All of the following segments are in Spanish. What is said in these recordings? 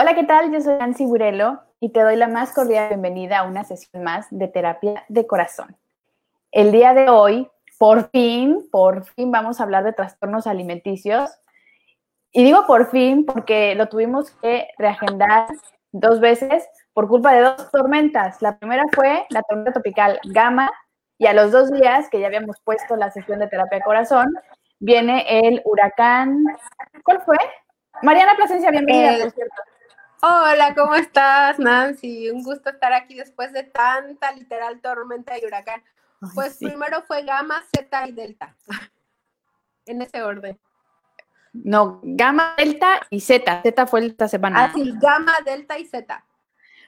Hola, ¿qué tal? Yo soy Nancy Burelo y te doy la más cordial bienvenida a una sesión más de terapia de corazón. El día de hoy, por fin, por fin vamos a hablar de trastornos alimenticios. Y digo por fin porque lo tuvimos que reagendar dos veces por culpa de dos tormentas. La primera fue la tormenta tropical Gama y a los dos días que ya habíamos puesto la sesión de terapia de corazón, viene el huracán. ¿Cuál fue? Mariana Plasencia, bienvenida, por cierto. Hola, ¿cómo estás, Nancy? Un gusto estar aquí después de tanta literal tormenta y huracán. Pues primero fue gamma, zeta y delta. en ese orden. No, gamma, delta y zeta. Zeta fue esta semana. Ah, sí, gamma, delta y zeta.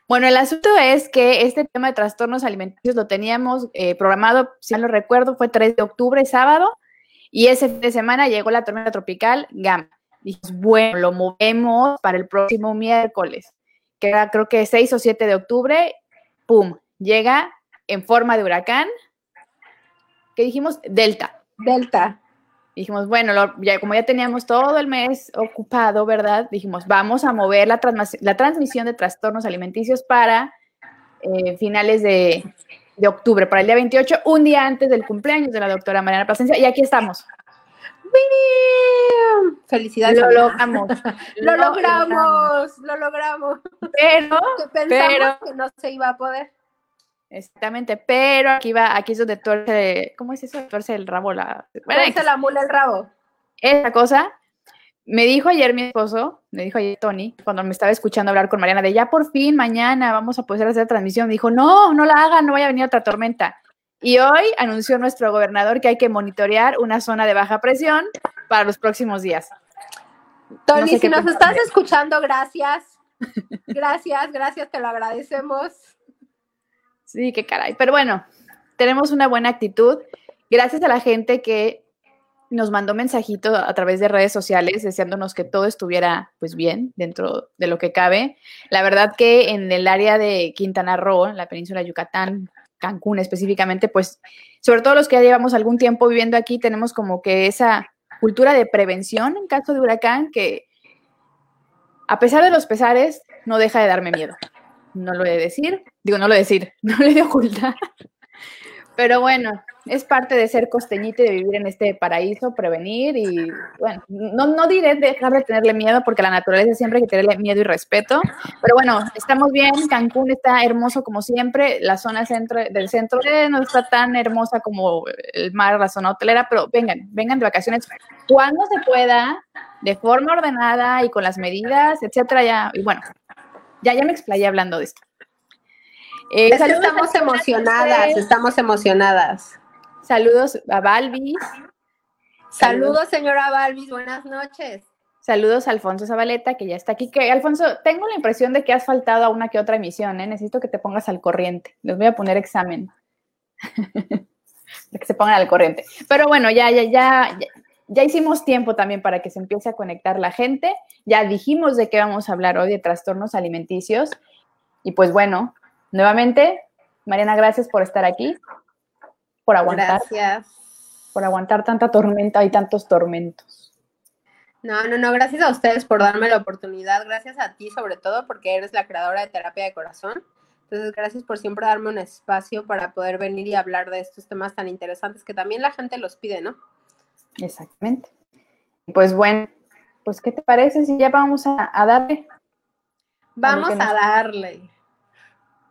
Bueno, el asunto es que este tema de trastornos alimenticios lo teníamos eh, programado, si no lo recuerdo, fue 3 de octubre, sábado, y ese fin de semana llegó la tormenta tropical Gamma. Dijimos, bueno, lo movemos para el próximo miércoles, que era creo que 6 o 7 de octubre, ¡pum! Llega en forma de huracán. ¿Qué dijimos? Delta. Delta. Dijimos, bueno, ya, como ya teníamos todo el mes ocupado, ¿verdad? Dijimos, vamos a mover la, la transmisión de trastornos alimenticios para eh, finales de, de octubre, para el día 28, un día antes del cumpleaños de la doctora Mariana Plasencia, y aquí estamos. Felicidades. Lo logramos. lo, logramos, lo logramos. Pero, pero que no se iba a poder. Exactamente, pero aquí va, aquí es donde tuerce, ¿cómo es eso? Tuerce el rabo, la. tuerce la mula el rabo. Esa cosa. Me dijo ayer mi esposo, me dijo ayer Tony, cuando me estaba escuchando hablar con Mariana, de ya por fin, mañana vamos a poder hacer transmisión. Me dijo, no, no la hagan, no vaya a venir otra tormenta. Y hoy anunció nuestro gobernador que hay que monitorear una zona de baja presión para los próximos días. Tony, si nos estás escuchando, gracias. Gracias, gracias, te lo agradecemos. Sí, qué caray. Pero bueno, tenemos una buena actitud. Gracias a la gente que nos mandó mensajito a través de redes sociales deseándonos que todo estuviera pues bien dentro de lo que cabe. La verdad que en el área de Quintana Roo, en la península de Yucatán, Cancún específicamente, pues sobre todo los que ya llevamos algún tiempo viviendo aquí, tenemos como que esa cultura de prevención en caso de huracán que a pesar de los pesares no deja de darme miedo. No lo he de decir, digo, no lo he de decir, no lo he de ocultar. Pero bueno, es parte de ser costeñito y de vivir en este paraíso, prevenir y, bueno, no, no diré dejar de tenerle miedo porque la naturaleza siempre hay que tenerle miedo y respeto, pero bueno, estamos bien, Cancún está hermoso como siempre, la zona centro, del centro no está tan hermosa como el mar, la zona hotelera, pero vengan, vengan de vacaciones cuando se pueda, de forma ordenada y con las medidas, etcétera, ya, y bueno, ya, ya me explayé hablando de esto. Eh, estamos emocionadas, estamos emocionadas. Saludos a Balvis. Saludos, señora Balvis, buenas noches. Saludos a Alfonso Zabaleta, que ya está aquí. Que, Alfonso, tengo la impresión de que has faltado a una que otra emisión, ¿eh? Necesito que te pongas al corriente. Les voy a poner examen. que se pongan al corriente. Pero bueno, ya, ya, ya, ya, hicimos tiempo también para que se empiece a conectar la gente. Ya dijimos de qué vamos a hablar hoy, de trastornos alimenticios. Y pues bueno, nuevamente, Mariana, gracias por estar aquí por aguantar. Gracias. Por aguantar tanta tormenta y tantos tormentos. No, no, no, gracias a ustedes por darme la oportunidad, gracias a ti sobre todo porque eres la creadora de terapia de corazón. Entonces, gracias por siempre darme un espacio para poder venir y hablar de estos temas tan interesantes que también la gente los pide, ¿no? Exactamente. Pues bueno, pues ¿qué te parece si ya vamos a, darle? Vamos a, darle.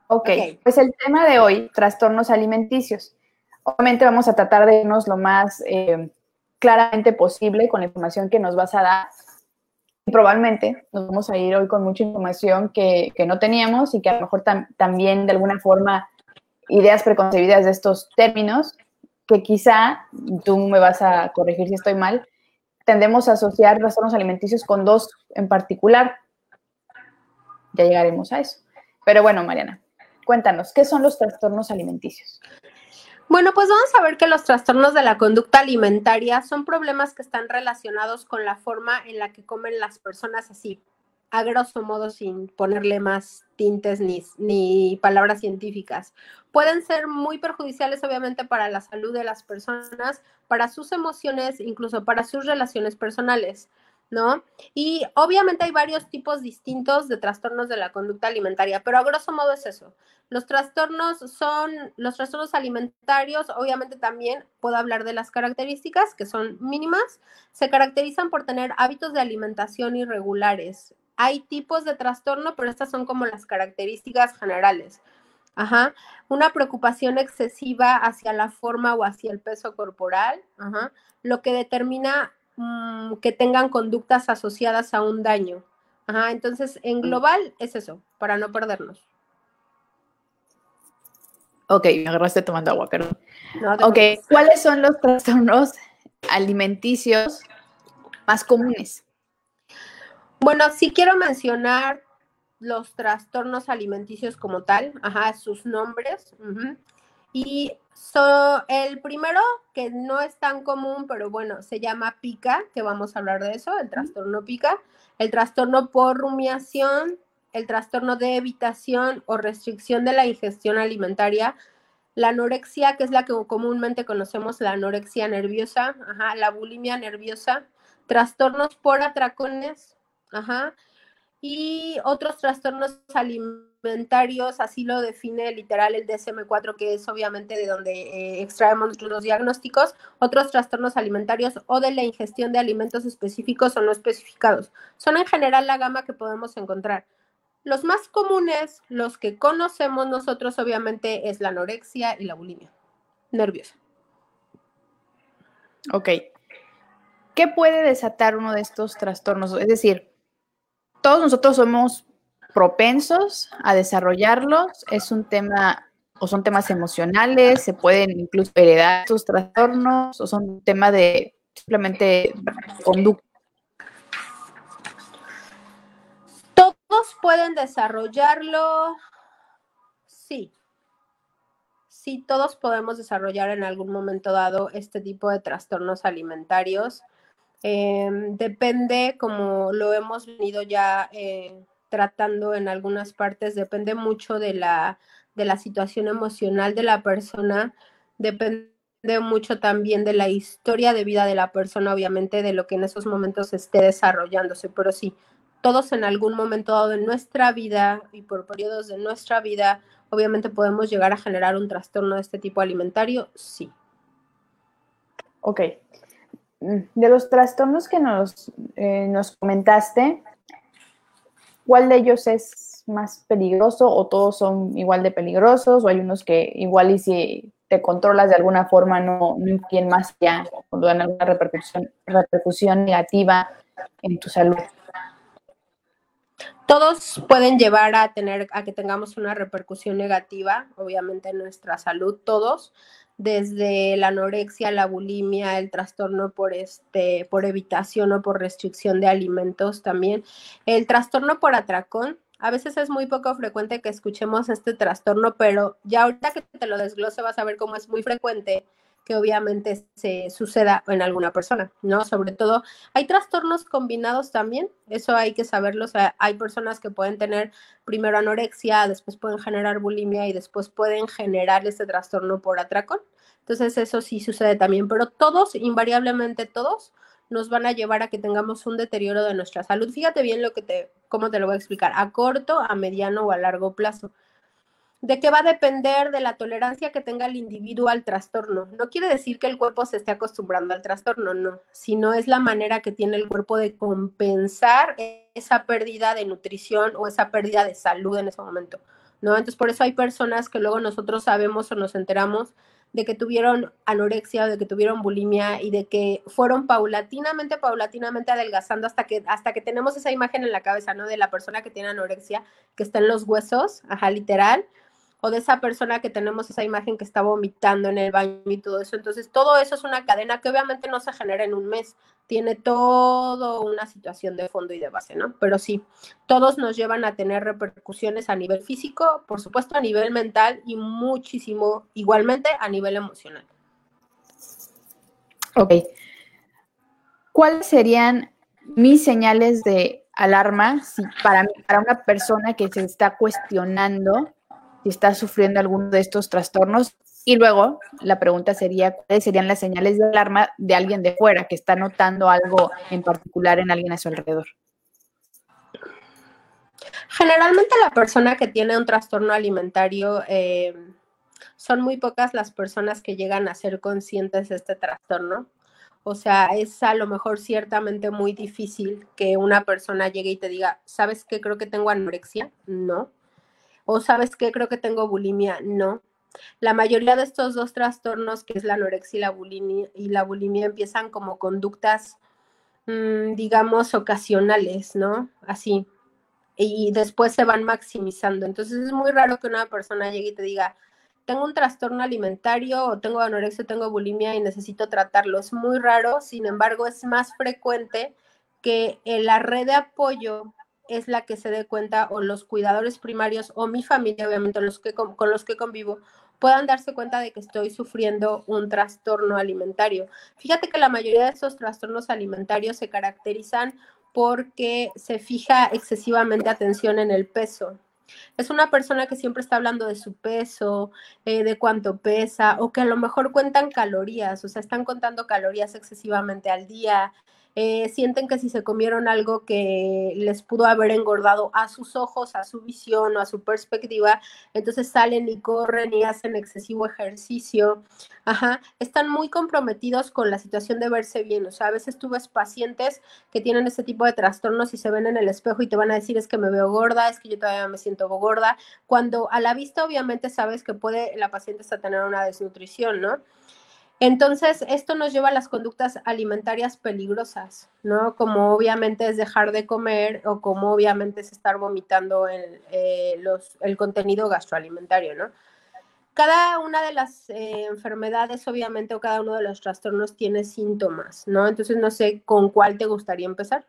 ok, pues el tema de hoy, trastornos alimenticios. Obviamente vamos a tratar de irnos lo más eh, claramente posible con la información que nos vas a dar. Y probablemente nos vamos a ir hoy con mucha información que, no teníamos y que a lo mejor también de alguna forma ideas preconcebidas de estos términos que quizá, tú me vas a corregir si estoy mal, tendemos a asociar trastornos alimenticios con dos en particular. Ya llegaremos a eso. Pero bueno, Mariana, cuéntanos, ¿qué son los trastornos alimenticios? Bueno, pues vamos a ver que los trastornos de la conducta alimentaria son problemas que están relacionados con la forma en la que comen las personas así, a grosso modo sin ponerle más tintes ni, ni palabras científicas. Pueden ser muy perjudiciales obviamente para la salud de las personas, para sus emociones, incluso para sus relaciones personales. ¿No? Y obviamente hay varios tipos distintos de trastornos de la conducta alimentaria, pero a grosso modo es eso. Los trastornos son, los trastornos alimentarios, obviamente también puedo hablar de las características, que son mínimas, se caracterizan por tener hábitos de alimentación irregulares. Hay tipos de trastorno, pero estas son como las características generales. Ajá. Una preocupación excesiva hacia la forma o hacia el peso corporal, Ajá. lo que determina mmm, que tengan conductas asociadas a un daño. Ajá. Entonces, en global es eso, para no perdernos. Ok, me agarraste tomando agua, perdón. No, ok, ¿cuáles son los trastornos alimenticios más comunes? Bueno, sí quiero mencionar los trastornos alimenticios como tal, ajá, sus nombres. Y so, el primero, que no es tan común, pero bueno, se llama pica, que vamos a hablar de eso, el trastorno pica, el trastorno por rumiación, el trastorno de evitación o restricción de la ingestión alimentaria, la anorexia, que es la que comúnmente conocemos, la anorexia nerviosa, ajá, la bulimia nerviosa, trastornos por atracones, ajá, y otros trastornos alimentarios, así lo define literal el DSM4, que es obviamente de donde eh, extraemos los diagnósticos, otros trastornos alimentarios o de la ingestión de alimentos específicos o no especificados. Son en general la gama que podemos encontrar. Los más comunes, los que conocemos nosotros, obviamente, es la anorexia y la bulimia nerviosa. Ok. ¿Qué puede desatar uno de estos trastornos? Es decir, todos nosotros somos propensos a desarrollarlos. Es un tema o son temas emocionales, se pueden incluso heredar estos trastornos o son un tema de simplemente conducta. Todos pueden desarrollarlo, sí. Sí, todos podemos desarrollar en algún momento dado este tipo de trastornos alimentarios. Em, depende, como lo hemos venido ya eh, tratando en algunas partes, depende mucho de la, de la situación emocional de la persona, depende mucho también de la historia de vida de la persona, obviamente, de lo que en esos momentos esté desarrollándose, pero sí, todos en algún momento dado de nuestra vida y por periodos de nuestra vida, obviamente podemos llegar a generar un trastorno de este tipo alimentario, sí. Ok, de los trastornos que nos, eh, nos comentaste, ¿cuál de ellos es más peligroso o todos son igual de peligrosos o hay unos que igual y si te controlas de alguna forma no, no más ya o dan alguna repercusión, repercusión negativa en tu salud? Todos pueden llevar a tener a que tengamos una repercusión negativa, obviamente en nuestra salud, todos desde la anorexia, la bulimia, el trastorno por este, por evitación o por restricción de alimentos también, el trastorno por atracón. A veces es muy poco frecuente que escuchemos este trastorno, pero ya ahorita que te lo desglose vas a ver cómo es muy frecuente que obviamente se suceda en alguna persona, ¿no? Sobre todo, hay trastornos combinados también, eso hay que saberlo, o sea, hay personas que pueden tener primero anorexia, después pueden generar bulimia y después pueden generar este trastorno por atracón. Entonces, eso sí sucede también, pero todos, invariablemente todos, nos van a llevar a que tengamos un deterioro de nuestra salud. Fíjate bien lo que te, cómo te lo voy a explicar, a corto, a mediano o a largo plazo de qué va a depender de la tolerancia que tenga el individuo al trastorno. No quiere decir que el cuerpo se esté acostumbrando al trastorno, no, sino es la manera que tiene el cuerpo de compensar esa pérdida de nutrición o esa pérdida de salud en ese momento, ¿no? Entonces, por eso hay personas que luego nosotros sabemos o nos enteramos de que tuvieron anorexia o de que tuvieron bulimia y de que fueron paulatinamente, paulatinamente adelgazando hasta que, hasta que tenemos esa imagen en la cabeza, ¿no? De la persona que tiene anorexia, que está en los huesos, ajá, literal, o de esa persona que tenemos esa imagen que está vomitando en el baño y todo eso. Entonces, todo eso es una cadena que obviamente no se genera en un mes, tiene todo una situación de fondo y de base, ¿no? Pero sí, todos nos llevan a tener repercusiones a nivel físico, por supuesto a nivel mental y muchísimo igualmente a nivel emocional. Ok. ¿Cuáles serían mis señales de alarma para, para una persona que se está cuestionando si está sufriendo alguno de estos trastornos, Y luego la pregunta sería, ¿cuáles serían las señales de alarma de alguien de fuera que está notando algo en particular en alguien a su alrededor? Generalmente la persona que tiene un trastorno alimentario, eh, son muy pocas las personas que llegan a ser conscientes de este trastorno. O sea, es a lo mejor ciertamente muy difícil que una persona llegue y te diga, ¿sabes qué? Creo que tengo anorexia. No. O ¿sabes qué? Creo que tengo bulimia. No. La mayoría de estos dos trastornos, que es la anorexia y la bulimia, y la bulimia empiezan como conductas, mm, digamos, ocasionales, ¿no? Así. Y después se van maximizando. Entonces es muy raro que una persona llegue y te diga, tengo un trastorno alimentario o tengo anorexia, tengo bulimia y necesito tratarlo. Es muy raro, sin embargo, es más frecuente que la red de apoyo es la que se dé cuenta o los cuidadores primarios o mi familia, obviamente los que con, los que convivo, puedan darse cuenta de que estoy sufriendo un trastorno alimentario. Fíjate que la mayoría de estos trastornos alimentarios se caracterizan porque se fija excesivamente atención en el peso, es una persona que siempre está hablando de su peso, eh, de cuánto pesa, o que a lo mejor cuentan calorías, o sea, están contando calorías excesivamente al día, eh, sienten que si se comieron algo que les pudo haber engordado a sus ojos, a su visión o a su perspectiva, entonces salen y corren y hacen excesivo ejercicio. Ajá, están muy comprometidos con la situación de verse bien. O sea, a veces tú ves pacientes que tienen ese tipo de trastornos y se ven en el espejo y te van a decir es que me veo gorda, es que yo todavía me siento gorda, cuando a la vista obviamente sabes que puede la paciente hasta tener una desnutrición, ¿no? Entonces, esto nos lleva a las conductas alimentarias peligrosas, ¿no? Como obviamente es dejar de comer o como obviamente es estar vomitando el, eh, el contenido gastroalimentario, ¿no? Cada una de las eh, enfermedades, obviamente, o cada uno de los trastornos tiene síntomas, ¿no? Entonces, no sé con cuál te gustaría empezar.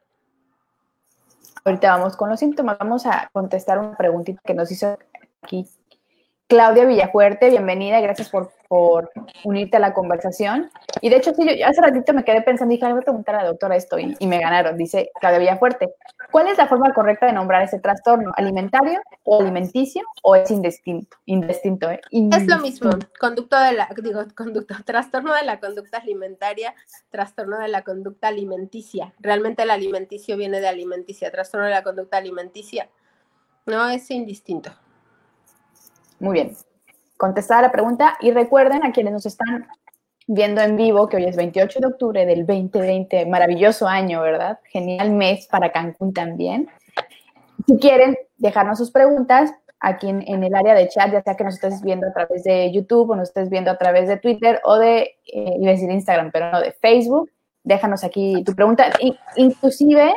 Ahorita vamos con los síntomas. Vamos a contestar una preguntita que nos hizo aquí Claudia Villafuerte, bienvenida, gracias por, unirte a la conversación. Y de hecho, sí, yo hace ratito me quedé pensando, dije, voy a preguntar a la doctora esto y, me ganaron. Dice Claudia Villafuerte, ¿cuál es la forma correcta de nombrar ese trastorno? ¿Alimentario o alimenticio o es indistinto? Indistinto, ¿eh? Es lo mismo, conducto de la, digo, conducto, trastorno de la conducta alimentaria, trastorno de la conducta alimenticia. Realmente el alimenticio viene de alimenticia, trastorno de la conducta alimenticia. No, es indistinto. Muy bien. Contestada la pregunta y recuerden a quienes nos están viendo en vivo que hoy es 28 de octubre del 2020, maravilloso año, ¿verdad? Genial mes para Cancún también. Si quieren dejarnos sus preguntas aquí en, el área de chat, ya sea que nos estés viendo a través de YouTube o nos estés viendo a través de Twitter o de, eh, decir Instagram, pero no, de Facebook, déjanos aquí tu pregunta. inclusive,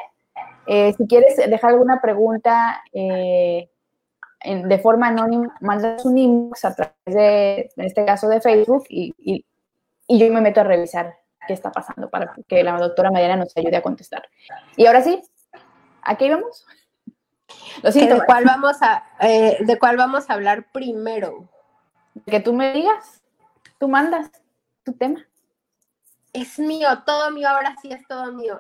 eh, si quieres dejar alguna pregunta eh, de forma anónima, mandas un inbox a través de, en este caso, de Facebook y, y, yo me meto a revisar qué está pasando para que la doctora Mariana nos ayude a contestar. Y ahora sí, aquí vamos. ¿De cuál vamos a, eh, ¿De cuál vamos a hablar primero? Que tú me digas, tú mandas tu tema es mío, todo mío, ahora sí es todo mío.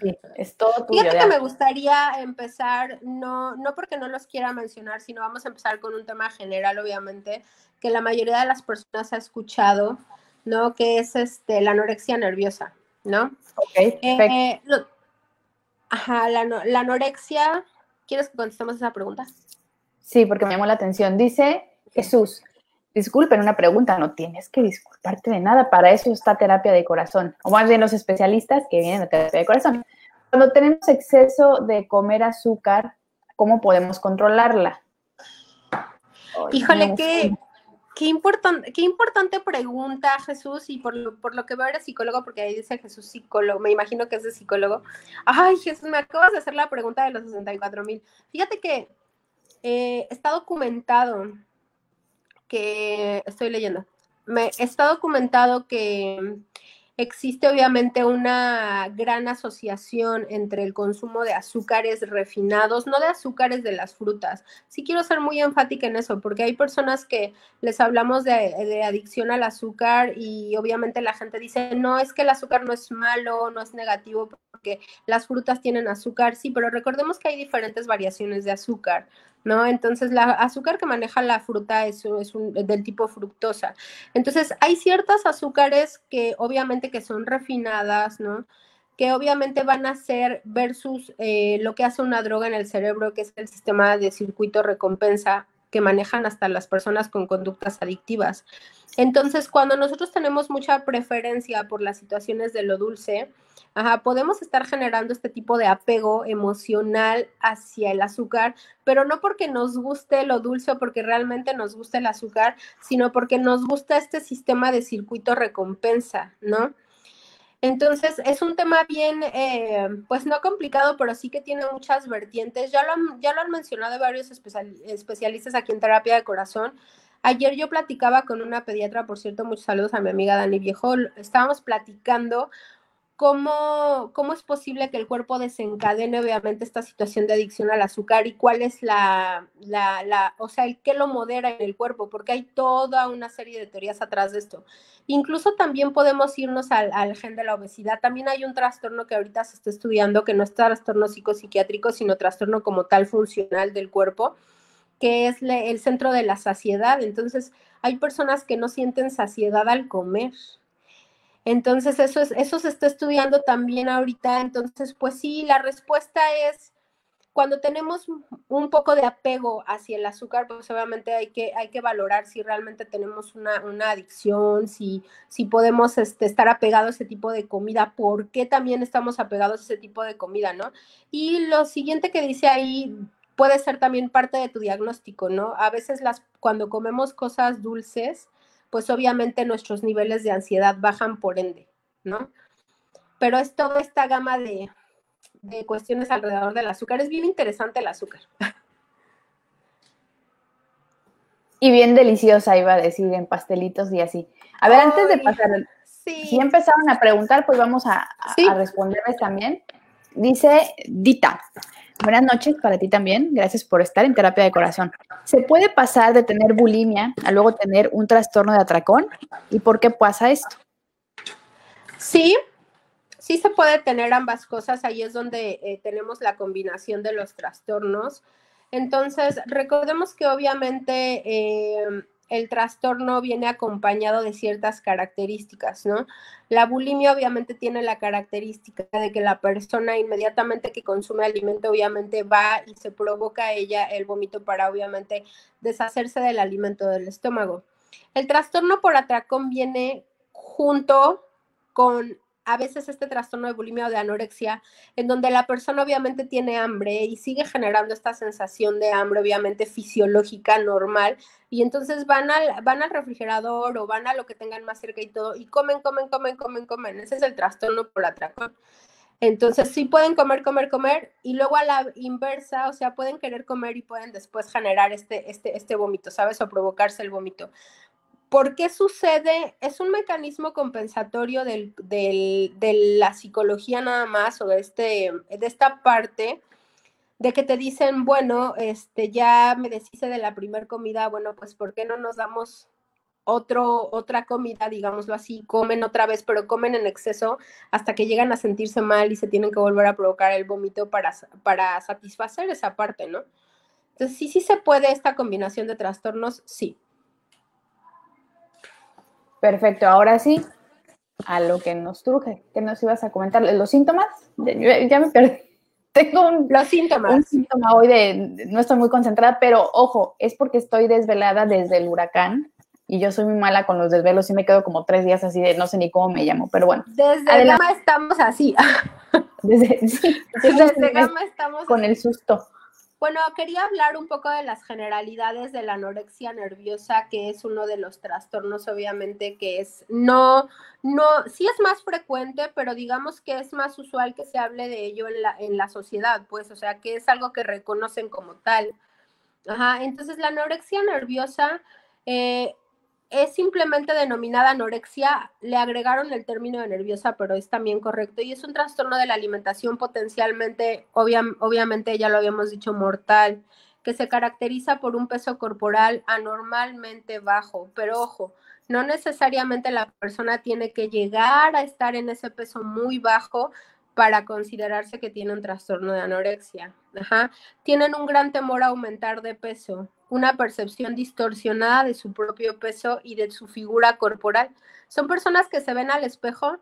Sí, es todo tuyo. Fíjate que me gustaría empezar, no, no porque no los quiera mencionar, sino vamos a empezar con un tema general, obviamente, que la mayoría de las personas ha escuchado, ¿no? Que es este, la anorexia nerviosa, ¿no? Ok, eh, ajá, la, la anorexia, ¿quieres que contestemos esa pregunta? Sí, porque me llamó la atención. Dice Jesús, disculpen una pregunta, no tienes que disculparte de nada, para eso está terapia de corazón, o más bien los especialistas que vienen a terapia de corazón. Cuando tenemos exceso de comer azúcar, ¿cómo podemos controlarla? Híjole, qué, qué, importante, qué importante pregunta, Jesús, y por lo, por lo que veo eres psicólogo, porque ahí dice Jesús psicólogo, me imagino que es de psicólogo. Ay, Jesús, me acabas de hacer la pregunta de los 64 mil. Fíjate que eh, está documentado que estoy leyendo. Me, está documentado que existe obviamente una gran asociación entre el consumo de azúcares refinados, no de azúcares de las frutas. Sí quiero ser muy enfática en eso, porque hay personas que les hablamos de, de, adicción al azúcar y obviamente la gente dice, no, es que el azúcar no es malo, no es negativo, porque las frutas tienen azúcar, sí, pero recordemos que hay diferentes variaciones de azúcar. ¿No? Entonces, la azúcar que maneja la fruta es, es un, del tipo fructosa. Entonces, hay ciertas azúcares que obviamente que son refinadas, ¿no? Que obviamente van a ser versus eh, lo que hace una droga en el cerebro, que es el sistema de circuito recompensa que manejan hasta las personas con conductas adictivas. Entonces, cuando nosotros tenemos mucha preferencia por las situaciones de lo dulce, podemos estar generando este tipo de apego emocional hacia el azúcar, pero no porque nos guste lo dulce o porque realmente nos guste el azúcar, sino porque nos gusta este sistema de circuito recompensa, ¿no? Entonces, es un tema bien, eh, pues no complicado, pero sí que tiene muchas vertientes. Ya lo han, ya lo han mencionado varios especialistas aquí en terapia de corazón. Ayer yo platicaba con una pediatra, por cierto, muchos saludos a mi amiga Dani Viejo. Estábamos platicando cómo, cómo es posible que el cuerpo desencadene obviamente esta situación de adicción al azúcar y cuál es la, la, la, o sea, el qué lo modera en el cuerpo, porque hay toda una serie de teorías atrás de esto. Incluso también podemos irnos al, al gen de la obesidad. También hay un trastorno que ahorita se está estudiando, que no es trastorno psicopsiquiátrico, sino trastorno como tal funcional del cuerpo, que es el centro de la saciedad. Entonces, hay personas que no sienten saciedad al comer. Entonces, eso, es, eso se está estudiando también ahorita. Entonces, pues sí, la respuesta es, cuando tenemos un poco de apego hacia el azúcar, pues obviamente hay que, hay que valorar si realmente tenemos una, una adicción, si, si podemos este, estar apegados a ese tipo de comida, por qué también estamos apegados a ese tipo de comida, ¿no? Y lo siguiente que dice ahí puede ser también parte de tu diagnóstico, ¿no? A veces las, cuando comemos cosas dulces, pues obviamente nuestros niveles de ansiedad bajan por ende, ¿no? Pero es toda esta gama de, cuestiones alrededor del azúcar. Es bien interesante el azúcar. Y bien deliciosa, iba a decir, en pastelitos y así. A ver, antes de pasar, si empezaron a preguntar, pues vamos a, a responderles también. Dice Dita, Buenas noches para ti también. Gracias por estar en terapia de corazón. ¿Se puede pasar de tener bulimia a luego tener un trastorno de atracón? ¿Y por qué pasa esto? Sí, sí se puede tener ambas cosas. Ahí es donde eh, tenemos la combinación de los trastornos. Entonces, recordemos que obviamente eh, el trastorno viene acompañado de ciertas características, ¿no? La bulimia obviamente tiene la característica de que la persona inmediatamente que consume alimento obviamente va y se provoca a ella el vómito para obviamente deshacerse del alimento del estómago. El trastorno por atracón viene junto con a veces este trastorno de bulimia o de anorexia, en donde la persona obviamente tiene hambre y sigue generando esta sensación de hambre, obviamente fisiológica, normal, y entonces van al, van al refrigerador o van a lo que tengan más cerca y todo, y comen, comen, comen, comen, comen. Ese es el trastorno por atracón. Entonces sí pueden comer, comer, comer, y luego a la inversa, o sea, pueden querer comer y pueden después generar este, este, este vómito, ¿sabes? O provocarse el vómito. ¿Por qué sucede? Es un mecanismo compensatorio de la psicología nada más o de, este, de esta parte de que te dicen, bueno, este, ya me deshice de la primer comida, bueno, pues ¿por qué no nos damos otra comida, digámoslo así, comen otra vez, pero comen en exceso hasta que llegan a sentirse mal y se tienen que volver a provocar el vómito para, para satisfacer esa parte, ¿no? Entonces, sí, sí se puede esta combinación de trastornos, sí. Perfecto, ahora sí, a lo que nos truje, ¿qué nos ibas a comentar? ¿Los síntomas? Ya, me perdí. Tengo un, Los síntomas. un síntoma hoy de no estoy muy concentrada, pero ojo, es porque estoy desvelada desde el huracán y yo soy muy mala con los desvelos y me quedo como tres días así de no sé ni cómo me llamo, pero bueno. Desde Gama estamos así. Desde, sí, desde Gama estamos con el susto. Bueno, quería hablar un poco de las generalidades de la anorexia nerviosa, que es uno de los trastornos, obviamente, que es no, no, sí es más frecuente, pero digamos que es más usual que se hable de ello en la, en la sociedad, pues, o sea, que es algo que reconocen como tal. Ajá, entonces la anorexia nerviosa eh, es simplemente denominada anorexia, le agregaron el término de nerviosa, pero es también correcto, y es un trastorno de la alimentación potencialmente, obviamente ya lo habíamos dicho, mortal, que se caracteriza por un peso corporal anormalmente bajo, pero ojo, no necesariamente la persona tiene que llegar a estar en ese peso muy bajo para considerarse que tiene un trastorno de anorexia. Tienen un gran temor a aumentar de peso, una percepción distorsionada de su propio peso y de su figura corporal. Son personas que se ven al espejo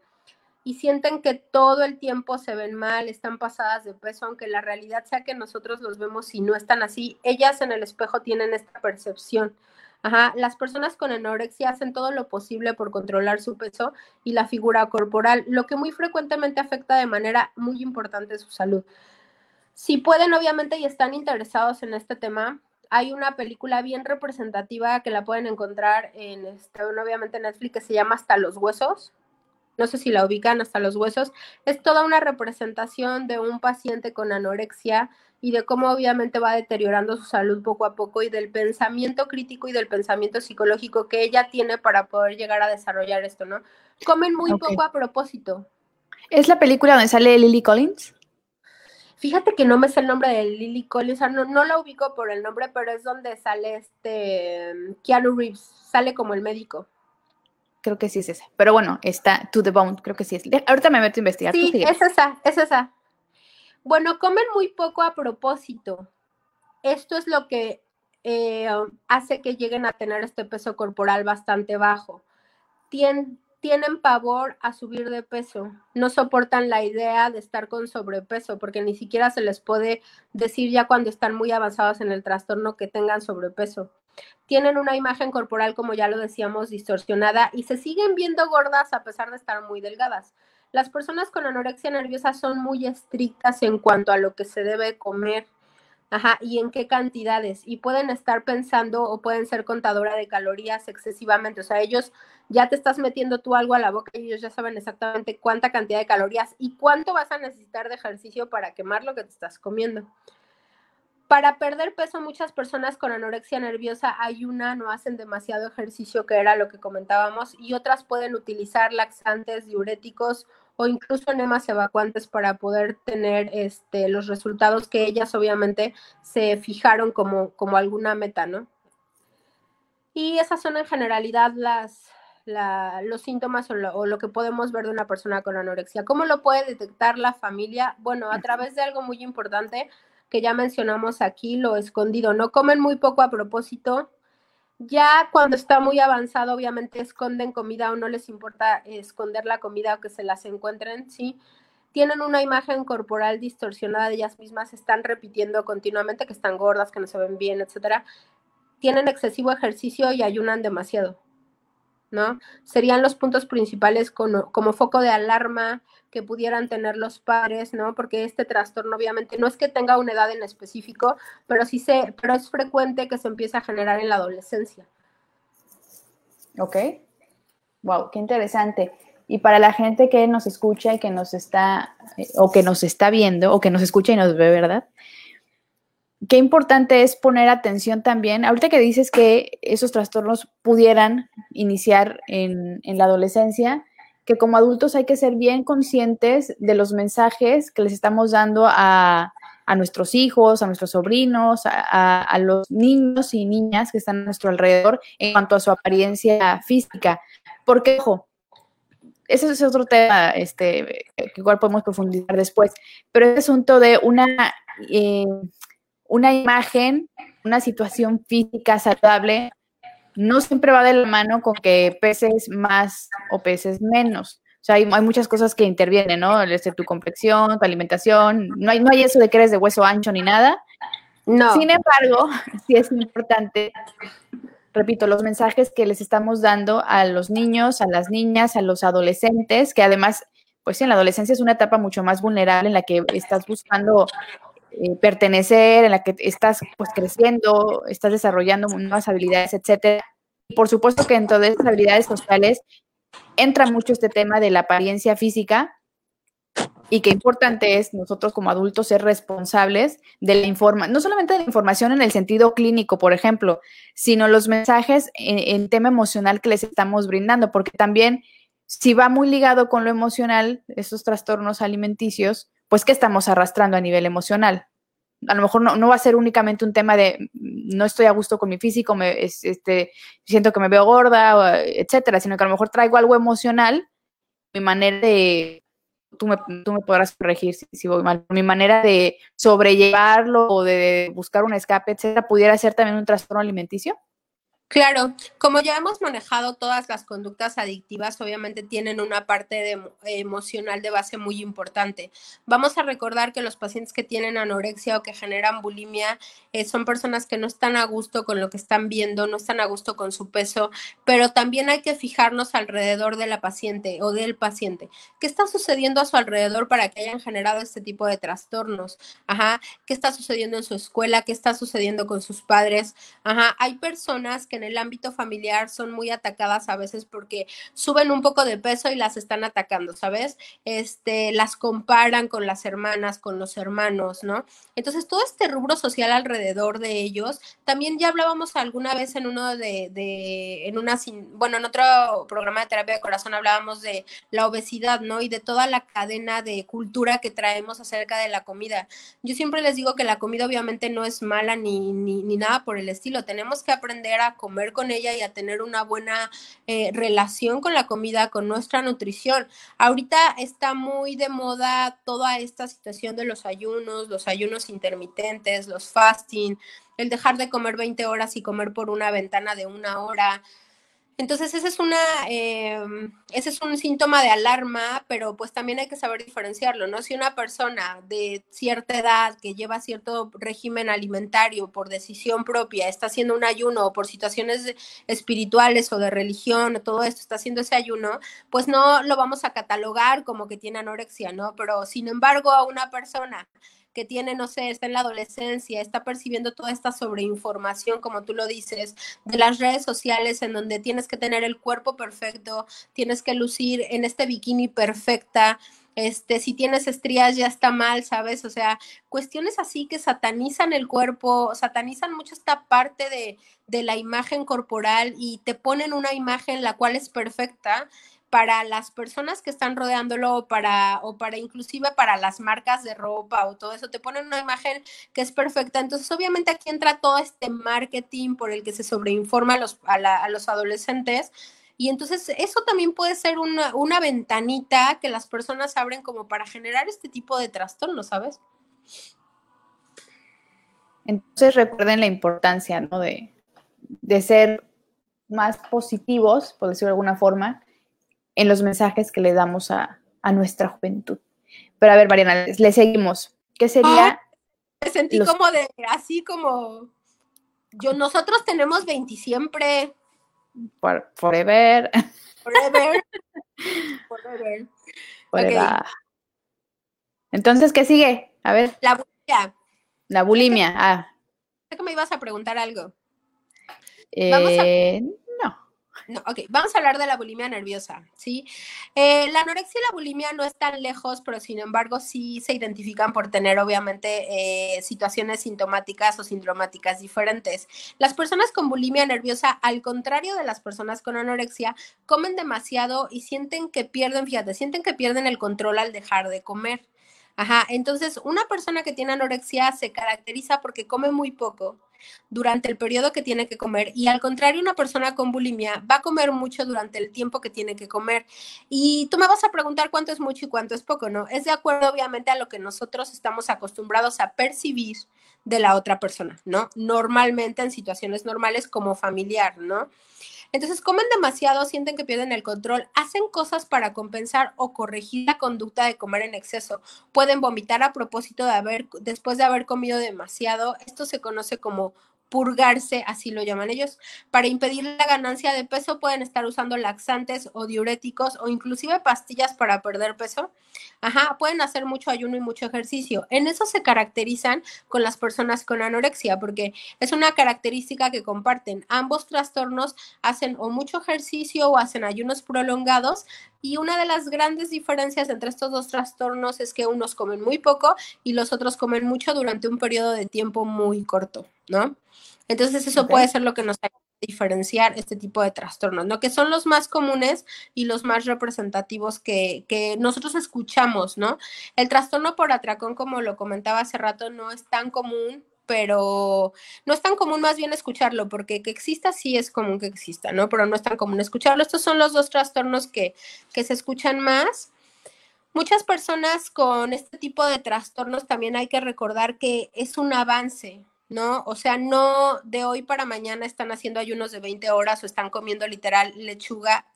y sienten que todo el tiempo se ven mal, están pasadas de peso, aunque la realidad sea que nosotros los vemos y no están así. Ellas en el espejo tienen esta percepción. Ajá, las personas con anorexia hacen todo lo posible por controlar su peso y la figura corporal, lo que muy frecuentemente afecta de manera muy importante su salud. Si pueden, obviamente, y están interesados en este tema, hay una película bien representativa que la pueden encontrar en, este, obviamente, Netflix que se llama Hasta los Huesos. No sé si la ubican hasta los huesos. Es toda una representación de un paciente con anorexia y de cómo obviamente va deteriorando su salud poco a poco y del pensamiento crítico y del pensamiento psicológico que ella tiene para poder llegar a desarrollar esto, ¿no? Comen muy poco a propósito. ¿Es la película donde sale Lily Collins? Fíjate que no me sé el nombre de Lily Collins, no, no la ubico por el nombre, pero es donde sale este Keanu Reeves, sale como el médico. Creo que sí es esa. Pero bueno, está To the Bone, creo que sí es. Ahorita me meto a investigar. Sí, es esa, es esa. Bueno, comen muy poco a propósito. Esto es lo que eh, hace que lleguen a tener este peso corporal bastante bajo. tienen pavor a subir de peso, no soportan la idea de estar con sobrepeso, porque ni siquiera se les puede decir ya cuando están muy avanzados en el trastorno que tengan sobrepeso. Tienen una imagen corporal, como ya lo decíamos, distorsionada y se siguen viendo gordas a pesar de estar muy delgadas. Las personas con anorexia nerviosa son muy estrictas en cuanto a lo que se debe comer. Ajá, y en qué cantidades. Y pueden estar pensando o pueden ser contadora de calorías excesivamente. O sea, ellos ya te estás metiendo tú algo a la boca y ellos ya saben exactamente cuánta cantidad de calorías y cuánto vas a necesitar de ejercicio para quemar lo que te estás comiendo. Para perder peso, muchas personas con anorexia nerviosa ayunan no hacen demasiado ejercicio, que era lo que comentábamos, y otras pueden utilizar laxantes, diuréticos o incluso enemas evacuantes para poder tener este, los resultados que ellas obviamente se fijaron como, como alguna meta, ¿no? Y esas son en generalidad las, los síntomas o lo, o lo, que podemos ver de una persona con anorexia. ¿Cómo lo puede detectar la familia? Bueno, a través de algo muy importante que ya mencionamos aquí, lo escondido, ¿no? Comen muy poco a propósito. Ya cuando está muy avanzado, obviamente esconden comida o no les importa esconder la comida o que se las encuentren, ¿sí? Tienen una imagen corporal distorsionada de ellas mismas, están repitiendo continuamente que están gordas, que no se ven bien, etcétera. Tienen excesivo ejercicio y ayunan demasiado. ¿No? Serían los puntos principales como, foco de alarma que pudieran tener los padres, ¿no? Porque este trastorno obviamente no es que tenga una edad en específico, pero sí se, pero es frecuente que se empiece a generar en la adolescencia. Ok. Wow, qué interesante. Y para la gente que nos escucha y que nos está, eh, o que nos está viendo, o que nos escucha y nos ve, ¿verdad? Qué importante es poner atención también. Ahorita que dices que esos trastornos pudieran iniciar en, la adolescencia, que como adultos hay que ser bien conscientes de los mensajes que les estamos dando a, nuestros hijos, a nuestros sobrinos, a, los niños y niñas que están a nuestro alrededor en cuanto a su apariencia física. Porque, ojo, ese es otro tema este, que igual podemos profundizar después, pero es asunto de una... Eh, una imagen, una situación física saludable, no siempre va de la mano con que peses más o peses menos. O sea, hay, muchas cosas que intervienen, ¿no? Desde tu complexión, tu alimentación, no hay, no hay eso de que eres de hueso ancho ni nada. No. Sin embargo, sí es importante, repito, los mensajes que les estamos dando a los niños, a las niñas, a los adolescentes, que además, pues sí, en la adolescencia es una etapa mucho más vulnerable en la que estás buscando eh, pertenecer, en la que estás pues creciendo, estás desarrollando nuevas habilidades, etcétera. Y por supuesto que en todas esas habilidades sociales entra mucho este tema de la apariencia física y qué importante es nosotros como adultos ser responsables de la información, no solamente de la información en el sentido clínico, por ejemplo, sino los mensajes en, en tema emocional que les estamos brindando, porque también si va muy ligado con lo emocional, esos trastornos alimenticios, pues ¿qué estamos arrastrando a nivel emocional? A lo mejor no, va a ser únicamente un tema de no estoy a gusto con mi físico, me, este, siento que me veo gorda, etcétera, sino que a lo mejor traigo algo emocional, mi manera de, tú me, tú me podrás corregir si, si, voy mal, mi manera de sobrellevarlo o de buscar un escape, etcétera, pudiera ser también un trastorno alimenticio? Claro, como ya hemos manejado todas las conductas adictivas, obviamente tienen una parte de, emocional de base muy importante. Vamos a recordar que los pacientes que tienen anorexia o que generan bulimia eh, son personas que no están a gusto con lo que están viendo, no están a gusto con su peso, pero también hay que fijarnos alrededor de la paciente o del paciente. ¿Qué está sucediendo a su alrededor para que hayan generado este tipo de trastornos? Ajá, ¿qué está sucediendo en su escuela? ¿Qué está sucediendo con sus padres? Ajá, hay personas que en el ámbito familiar son muy atacadas a veces porque suben un poco de peso y las están atacando, ¿sabes? Este, las comparan con las hermanas, con los hermanos, ¿no? Entonces, todo este rubro social alrededor de ellos, también ya hablábamos alguna vez en uno de, de en una, bueno, en otro programa de terapia de corazón hablábamos de la obesidad, ¿no? Y de toda la cadena de cultura que traemos acerca de la comida. Yo siempre les digo que la comida obviamente no es mala ni, ni, ni nada por el estilo. Tenemos que aprender a comer comer con ella y a tener una buena eh, relación con la comida, con nuestra nutrición. Ahorita está muy de moda toda esta situación de los ayunos, los ayunos intermitentes, los fasting, el dejar de comer 20 horas y comer por una ventana de una hora. Entonces, ese es, una, em, ese es un síntoma de alarma, pero pues también hay que saber diferenciarlo, ¿no? Si una persona de cierta edad que lleva cierto régimen alimentario por decisión propia está haciendo un ayuno o por situaciones espirituales o de religión o todo esto está haciendo ese ayuno, pues no lo vamos a catalogar como que tiene anorexia, ¿no? Pero sin embargo, a una persona que tiene, no sé, está en la adolescencia, está percibiendo toda esta sobreinformación, como tú lo dices, de las redes sociales en donde tienes que tener el cuerpo perfecto, tienes que lucir en este bikini perfecta, este, si tienes estrías ya está mal, ¿sabes? O sea, cuestiones así que satanizan el cuerpo, satanizan mucho esta parte de, de la imagen corporal y te ponen una imagen la cual es perfecta para las personas que están rodeándolo o para, o para inclusive para las marcas de ropa o todo eso, te ponen una imagen que es perfecta. Entonces, obviamente aquí entra todo este marketing por el que se sobreinforma a los, a, los adolescentes. Y entonces eso también puede ser una, una ventanita que las personas abren como para generar este tipo de trastornos, ¿sabes? Entonces recuerden la importancia, ¿no? De, de ser más positivos, por decirlo de alguna forma, en los mensajes que le damos a, nuestra juventud. Pero a ver, Mariana, le seguimos. ¿Qué sería? me sentí como de, así como, yo, nosotros tenemos 20 siempre. forever. Forever. forever. Forever. Entonces, ¿qué sigue? A ver. La bulimia. La bulimia, ah. Sé que me ibas a preguntar algo. Eh, no, ok, vamos a hablar de la bulimia nerviosa, ¿sí? Eh, la anorexia y la bulimia no están lejos, pero sin embargo sí se identifican por tener obviamente eh, situaciones sintomáticas o sindromáticas diferentes. Las personas con bulimia nerviosa, al contrario de las personas con anorexia, comen demasiado y sienten que pierden, fíjate, sienten que pierden el control al dejar de comer. Ajá, entonces una persona que tiene anorexia se caracteriza porque come muy poco durante el periodo que tiene que comer y al contrario una persona con bulimia va a comer mucho durante el tiempo que tiene que comer. Y tú me vas a preguntar cuánto es mucho y cuánto es poco, ¿no? Es de acuerdo obviamente a lo que nosotros estamos acostumbrados a percibir de la otra persona, ¿no? Normalmente en situaciones normales como familiar, ¿no? Entonces comen demasiado, sienten que pierden el control, hacen cosas para compensar o corregir la conducta de comer en exceso. Pueden vomitar a propósito de haber, después de haber comido demasiado. Esto se conoce como purgarse, así lo llaman ellos. Para impedir la ganancia de peso pueden estar usando laxantes o diuréticos o inclusive pastillas para perder peso. Ajá, pueden hacer mucho ayuno y mucho ejercicio. En eso se caracterizan con las personas con anorexia porque es una característica que comparten. Ambos trastornos hacen o mucho ejercicio o hacen ayunos prolongados y una de las grandes diferencias entre estos dos trastornos es que unos comen muy poco y los otros comen mucho durante un periodo de tiempo muy corto, ¿no? Entonces eso puede ser lo que nos ayuda a diferenciar este tipo de trastornos, ¿no? Que son los más comunes y los más representativos que, que nosotros escuchamos, ¿no? El trastorno por atracón, como lo comentaba hace rato, no es tan común, pero no es tan común más bien escucharlo, porque que exista sí es común que exista, ¿no? Pero no es tan común escucharlo. Estos son los dos trastornos que, que se escuchan más. Muchas personas con este tipo de trastornos también hay que recordar que es un avance, ¿no? O sea, no de hoy para mañana están haciendo ayunos de 20 horas o están comiendo literal lechuga.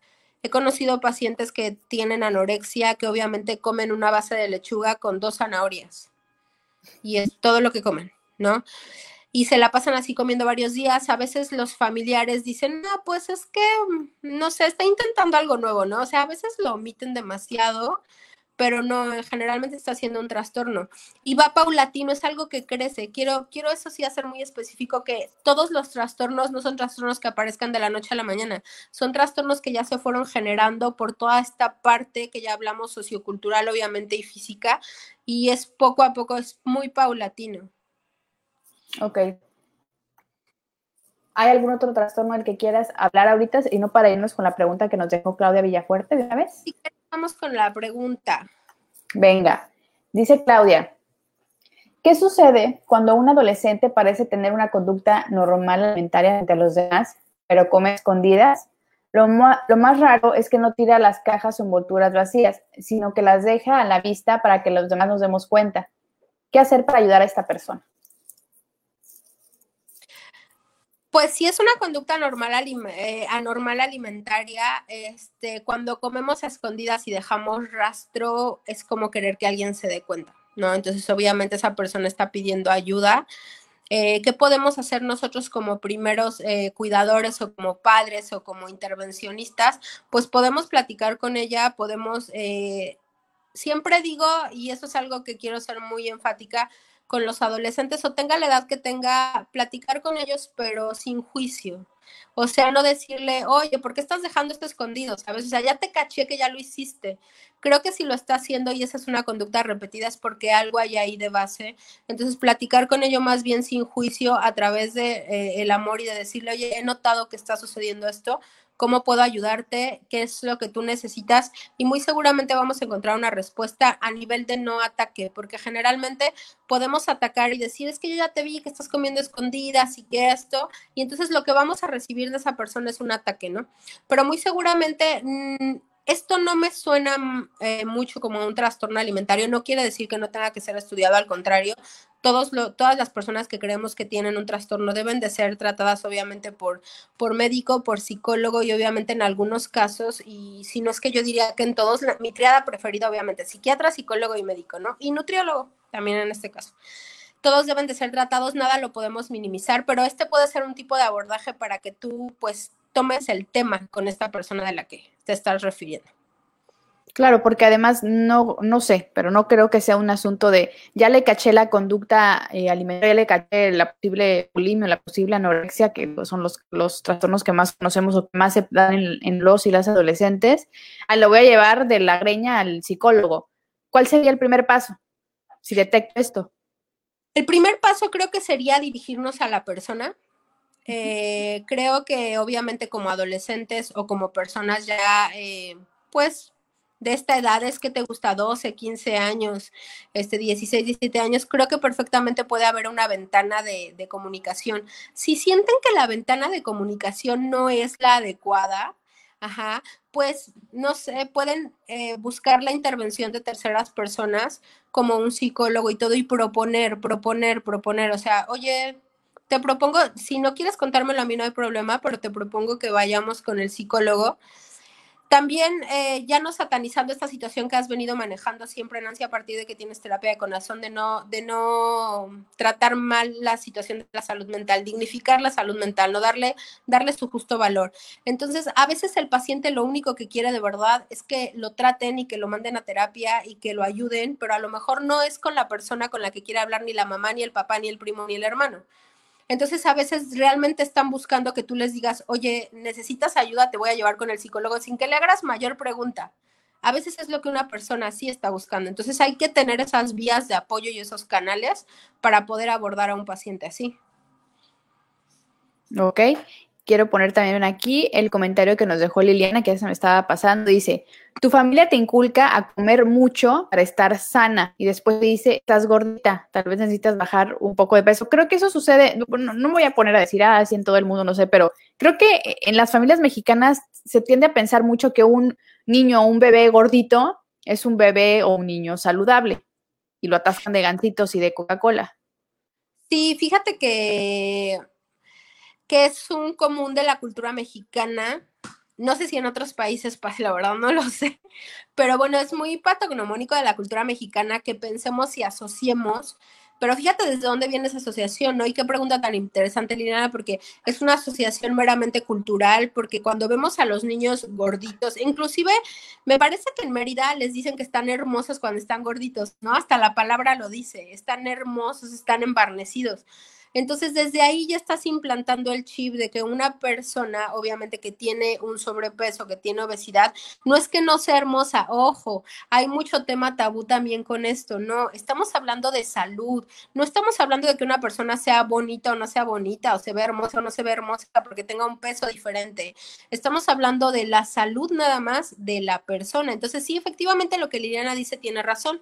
He conocido pacientes que tienen anorexia, que obviamente comen una base de lechuga con dos zanahorias. Y es todo lo que comen, ¿no? Y se la pasan así comiendo varios días. A veces los familiares dicen, no, pues es que, no sé, está intentando algo nuevo, ¿no? O sea, a veces lo omiten demasiado pero no, generalmente está haciendo un trastorno. Y va paulatino, es algo que crece. Quiero, quiero eso sí hacer muy específico que todos los trastornos no son trastornos que aparezcan de la noche a la mañana, son trastornos que ya se fueron generando por toda esta parte que ya hablamos sociocultural, obviamente, y física, y es poco a poco, es muy paulatino. Ok. ¿Hay algún otro trastorno del que quieras hablar ahorita y no para irnos con la pregunta que nos dejó Claudia Villafuerte de una vez? Sí, vamos con la pregunta. Venga, dice Claudia, ¿qué sucede cuando un adolescente parece tener una conducta normal alimentaria entre los demás, pero come escondidas? Lo, lo, más raro es que no tira las cajas o envolturas vacías, sino que las deja a la vista para que los demás nos demos cuenta. ¿Qué hacer para ayudar a esta persona? Pues si es una conducta normal, eh, anormal alimentaria, este, cuando comemos a escondidas y dejamos rastro, es como querer que alguien se dé cuenta, ¿no? Entonces, obviamente esa persona está pidiendo ayuda. Eh, ¿Qué podemos hacer nosotros como primeros eh, cuidadores o como padres o como intervencionistas? Pues podemos platicar con ella, podemos, siempre digo, y eso es algo que quiero ser muy enfática, con los adolescentes o tenga la edad que tenga, platicar con ellos, pero sin juicio. O sea, no decirle, oye, ¿por qué estás dejando esto escondido? ¿Sabes? O sea, ya te caché que ya lo hiciste. Creo que si lo está haciendo y esa es una conducta repetida es porque algo hay ahí de base. Entonces, platicar con ello más bien sin juicio a través de eh, el amor y de decirle, oye, he notado que está sucediendo esto, cómo puedo ayudarte, qué es lo que tú necesitas y muy seguramente vamos a encontrar una respuesta a nivel de no ataque, porque generalmente podemos atacar y decir, es que yo ya te vi que estás comiendo escondidas y que esto, y entonces lo que vamos a recibir de esa persona es un ataque, ¿no? Pero muy seguramente... Mm, esto no me suena mm, eh, mucho como un trastorno alimentario, no quiere decir que no tenga que ser estudiado, al contrario, todos todas las personas que creemos que tienen un trastorno deben de ser tratadas obviamente por, por médico, por psicólogo y obviamente en algunos casos, y si no es que yo diría que en todos, mi triada preferida obviamente, psiquiatra, psicólogo y médico, ¿no? Y nutriólogo también en este caso todos deben de ser tratados, nada lo podemos minimizar, pero este puede ser un tipo de abordaje para que tú pues tomes el tema con esta persona de la que te estás refiriendo. Claro, porque además no, no sé, pero no creo que sea un asunto de ya le caché la conducta eh, alimentaria, ya le caché la posible bulimia, la posible anorexia, que son los, los trastornos que más conocemos o que más se dan en, en los y las adolescentes. Ah, lo voy a llevar de la greña al psicólogo. ¿Cuál sería el primer paso si detecto esto? El primer paso creo que sería dirigirnos a la persona. Eh, creo que obviamente como adolescentes o como personas ya, eh, pues, de esta edad es que te gusta 12, 15 años, este 16, 17 años, creo que perfectamente puede haber una ventana de, comunicación. Si sienten que la ventana de comunicación no es la adecuada, ajá, pues no sé, pueden eh, buscar la intervención de terceras personas como un psicólogo y todo y proponer, proponer, proponer, o sea, oye, te propongo, si no quieres contármelo a mí no hay problema, pero te propongo que vayamos con el psicólogo también eh, ya no satanizando esta situación que has venido manejando siempre, Nancy, a partir de que tienes terapia de corazón, de no, de no tratar mal la situación de la salud mental, dignificar la salud mental, no darle, darle su justo valor. Entonces, a veces el paciente lo único que quiere de verdad es que lo traten y que lo manden a terapia y que lo ayuden, pero a lo mejor no es con la persona con la que quiere hablar ni la mamá, ni el papá, ni el primo, ni el hermano. Entonces, a veces realmente están buscando que tú les digas, oye, necesitas ayuda, te voy a llevar con el psicólogo, sin que le hagas mayor pregunta. A veces es lo que una persona sí está buscando. Entonces, hay que tener esas vías de apoyo y esos canales para poder abordar a un paciente así. Ok quiero poner también aquí el comentario que nos dejó Liliana, que ya se me estaba pasando. Dice, tu familia te inculca a comer mucho para estar sana y después dice, estás gordita, tal vez necesitas bajar un poco de peso. Creo que eso sucede, no, me voy a poner a decir, ah, así en todo el mundo, no sé, pero creo que en las familias mexicanas se tiende a pensar mucho que un niño o un bebé gordito es un bebé o un niño saludable y lo atascan de gancitos y de Coca-Cola. Sí, fíjate que, que es un común de la cultura mexicana. No sé si en otros países pasa, la verdad no lo sé, pero bueno, es muy patognomónico de la cultura mexicana que pensemos y asociemos pero fíjate desde dónde viene esa asociación, ¿no? Y qué pregunta tan interesante, Liliana, porque es una asociación meramente cultural, porque cuando vemos a los niños gorditos, inclusive me parece que en Mérida les dicen que están hermosos cuando están gorditos, ¿no? Hasta la palabra lo dice, están hermosos, están embarnecidos. Entonces, desde ahí ya estás implantando el chip de que una persona, obviamente que tiene un sobrepeso, que tiene obesidad, no es que no sea hermosa, ojo, hay mucho tema tabú también con esto, no, estamos hablando de salud, no estamos hablando de que una persona sea bonita o no sea bonita, o se ve hermosa o no se ve hermosa porque tenga un peso diferente, estamos hablando de la salud nada más de la persona. Entonces, sí, efectivamente lo que Liliana dice tiene razón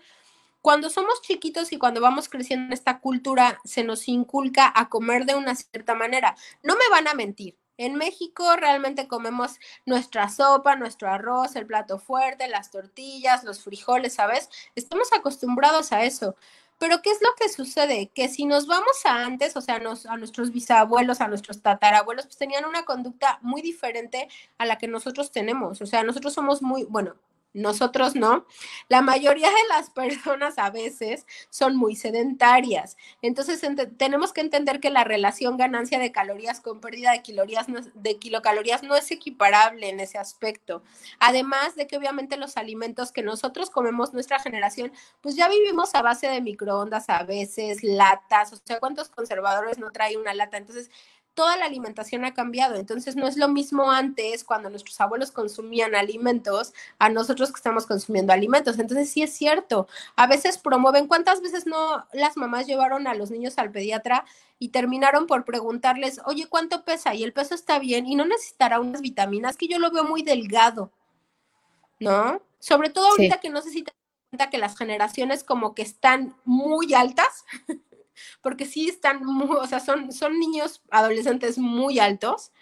cuando somos chiquitos y cuando vamos creciendo en esta cultura, se nos inculca a comer de una cierta manera. No me van a mentir. En México realmente comemos nuestra sopa, nuestro arroz, el plato fuerte, las tortillas, los frijoles, ¿sabes? Estamos acostumbrados a eso. Pero ¿qué es lo que sucede? Que si nos vamos a antes, o sea, a nuestros bisabuelos, a nuestros tatarabuelos, pues tenían una conducta muy diferente a la que nosotros tenemos. O sea, nosotros somos muy, bueno, nosotros no. La mayoría de las personas a veces son muy sedentarias. Entonces tenemos que entender que la relación ganancia de calorías con pérdida de, kilocalorías no, de kilocalorías no es equiparable en ese aspecto. Además de que obviamente los alimentos que nosotros comemos, nuestra generación, pues ya vivimos a base de microondas a veces, latas, o sea, ¿cuántos conservadores no trae una lata? Entonces, toda la alimentación ha cambiado. Entonces no es lo mismo antes cuando nuestros abuelos consumían alimentos a nosotros que estamos consumiendo alimentos. Entonces sí es cierto. A veces promueven, ¿cuántas veces no las mamás llevaron a los niños al pediatra y terminaron por preguntarles, oye, ¿cuánto pesa? Y el peso está bien y no necesitará unas vitaminas, que yo lo veo muy delgado, ¿no? Sobre todo ahorita que no sé si te cuenta que las generaciones como que están muy altas. porque sí están, muy, o sea, son, son niños, adolescentes muy altos,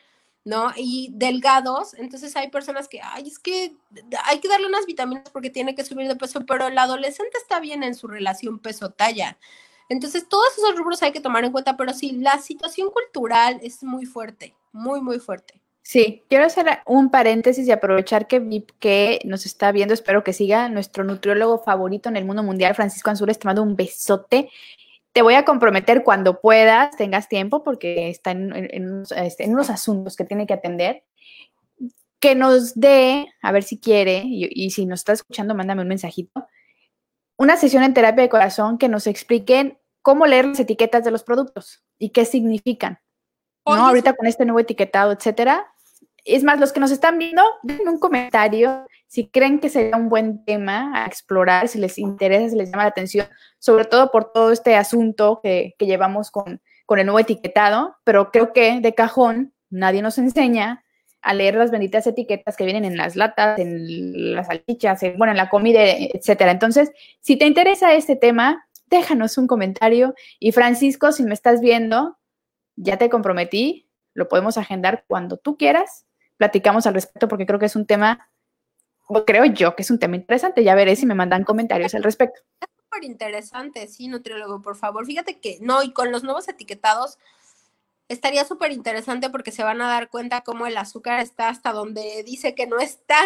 ¿no? Y delgados, entonces hay personas que, ay, es que hay que darle unas vitaminas porque tiene que subir de peso, pero el adolescente está bien en su relación peso-talla. Entonces, todos esos rubros hay que tomar en cuenta, pero sí, la situación cultural es muy fuerte, muy, muy fuerte. Sí, quiero hacer un paréntesis y aprovechar que VIP que nos está viendo, espero que siga nuestro nutriólogo favorito en el mundo mundial, Francisco Anzules, te mando un besote te voy a comprometer cuando puedas, tengas tiempo, porque está en, este, unos asuntos que tiene que atender, que nos dé, a ver si quiere, y, si nos está escuchando, mándame un mensajito, una sesión en terapia de corazón que nos expliquen cómo leer las etiquetas de los productos y qué significan. ¿no? Ahorita con este nuevo etiquetado, etcétera. Es más, los que nos están viendo, den un comentario si creen que sería un buen tema a explorar, si les interesa, si les llama la atención, sobre todo por todo este asunto que, llevamos con, con el nuevo etiquetado, pero creo que de cajón nadie nos enseña a leer las benditas etiquetas que vienen en las latas, en las salchichas, en, bueno, en la comida, etcétera. Entonces, si te interesa este tema, déjanos un comentario. Y Francisco, si me estás viendo, ya te comprometí, lo podemos agendar cuando tú quieras, platicamos al respecto porque creo que es un tema creo yo que es un tema interesante. Ya veré si me mandan comentarios al respecto. Es súper interesante, sí, nutriólogo, por favor. Fíjate que no, y con los nuevos etiquetados estaría súper interesante porque se van a dar cuenta cómo el azúcar está hasta donde dice que no está.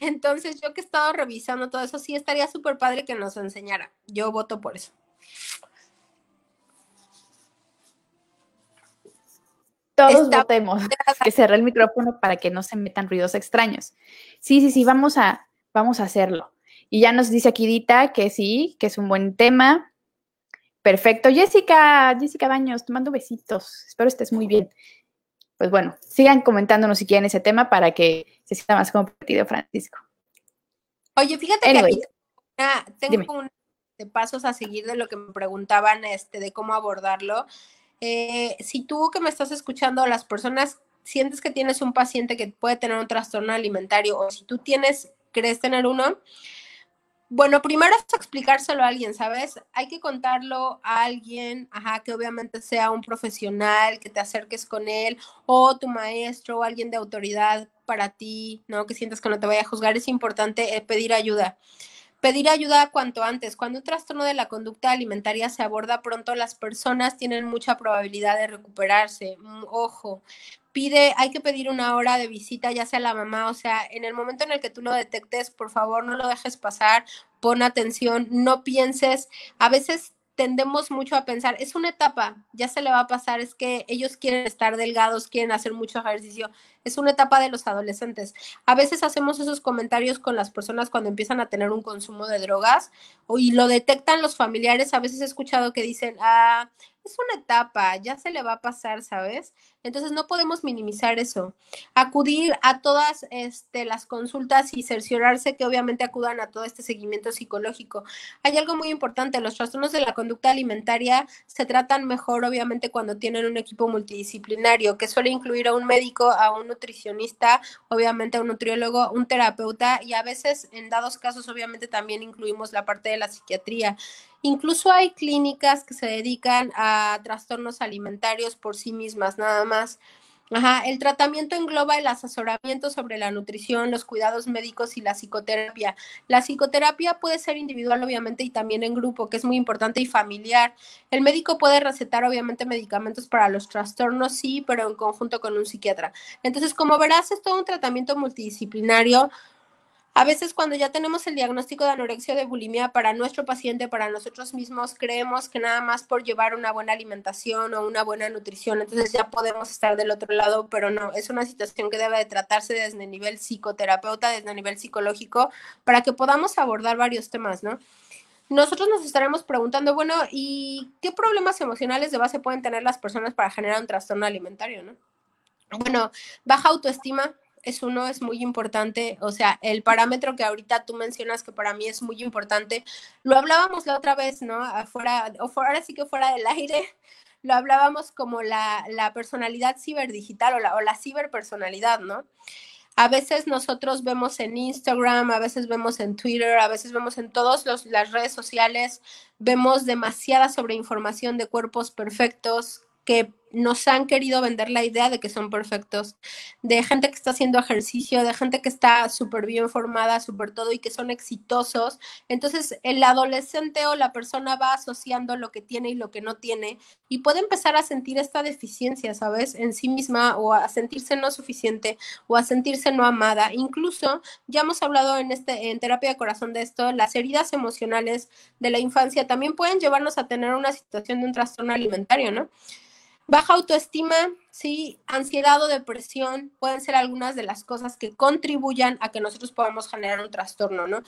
Entonces, yo que he estado revisando todo eso, sí estaría súper padre que nos enseñara. Yo voto por eso. Todos votemos que cerré el micrófono para que no se metan ruidos extraños. Sí, sí, sí, vamos a, vamos a hacerlo. Y ya nos dice aquí Dita que sí, que es un buen tema. Perfecto. Jessica, Jessica Baños, te mando besitos. Espero estés muy bien. Pues bueno, sigan comentándonos si quieren ese tema para que se sienta más compartido, Francisco. Oye, fíjate que tengo un de pasos a seguir de lo que me preguntaban este, de cómo abordarlo. Eh, si tú que me estás escuchando, las personas sientes que tienes un paciente que puede tener un trastorno alimentario o si tú tienes, crees tener uno, bueno, primero es explicárselo a alguien, ¿sabes? Hay que contarlo a alguien, ajá, que obviamente sea un profesional, que te acerques con él, o tu maestro, o alguien de autoridad para ti, ¿no? Que sientas que no te vaya a juzgar, es importante eh, pedir ayuda. Pedir ayuda cuanto antes. Cuando un trastorno de la conducta alimentaria se aborda pronto, las personas tienen mucha probabilidad de recuperarse. Mm, ojo, pide, hay que pedir una hora de visita, ya sea la mamá, o sea, en el momento en el que tú lo detectes, por favor, no lo dejes pasar, pon atención, no pienses. A veces tendemos mucho a pensar, es una etapa, ya se le va a pasar, es que ellos quieren estar delgados, quieren hacer mucho ejercicio, es una etapa de los adolescentes. A veces hacemos esos comentarios con las personas cuando empiezan a tener un consumo de drogas y lo detectan los familiares, a veces he escuchado que dicen, ah, es una etapa, ya se le va a pasar, ¿sabes? Entonces no podemos minimizar eso. Acudir a todas este, las consultas y cerciorarse que obviamente acudan a todo este seguimiento psicológico. Hay algo muy importante, los trastornos de la conducta alimentaria se tratan mejor obviamente cuando tienen un equipo multidisciplinario que suele incluir a un médico, a un nutricionista, obviamente un nutriólogo, un terapeuta y a veces en dados casos obviamente también incluimos la parte de la psiquiatría. Incluso hay clínicas que se dedican a trastornos alimentarios por sí mismas, nada más. Ajá, el tratamiento engloba el asesoramiento sobre la nutrición, los cuidados médicos y la psicoterapia. La psicoterapia puede ser individual, obviamente, y también en grupo, que es muy importante y familiar. El médico puede recetar, obviamente, medicamentos para los trastornos, sí, pero en conjunto con un psiquiatra. Entonces, como verás, es todo un tratamiento multidisciplinario a veces cuando ya tenemos el diagnóstico de anorexia de bulimia para nuestro paciente, para nosotros mismos, creemos que nada más por llevar una buena alimentación o una buena nutrición, entonces ya podemos estar del otro lado, pero no, es una situación que debe de tratarse desde el nivel psicoterapeuta, desde el nivel psicológico, para que podamos abordar varios temas, ¿no? Nosotros nos estaremos preguntando, bueno, ¿y qué problemas emocionales de base pueden tener las personas para generar un trastorno alimentario, ¿no? Bueno, baja autoestima, es uno, es muy importante, o sea, el parámetro que ahorita tú mencionas que para mí es muy importante, lo hablábamos la otra vez, ¿no? Afuera, o ahora sí que fuera del aire, lo hablábamos como la, la personalidad ciberdigital o la, o la ciberpersonalidad, ¿no? A veces nosotros vemos en Instagram, a veces vemos en Twitter, a veces vemos en todas las redes sociales, vemos demasiada sobreinformación de cuerpos perfectos que nos han querido vender la idea de que son perfectos, de gente que está haciendo ejercicio, de gente que está súper bien formada, súper todo y que son exitosos. Entonces el adolescente o la persona va asociando lo que tiene y lo que no tiene y puede empezar a sentir esta deficiencia, ¿sabes? En sí misma o a sentirse no suficiente o a sentirse no amada. Incluso ya hemos hablado en este en terapia de corazón de esto, las heridas emocionales de la infancia también pueden llevarnos a tener una situación de un trastorno alimentario, ¿no? Baja autoestima, sí, ansiedad o depresión pueden ser algunas de las cosas que contribuyan a que nosotros podamos generar un trastorno, ¿no?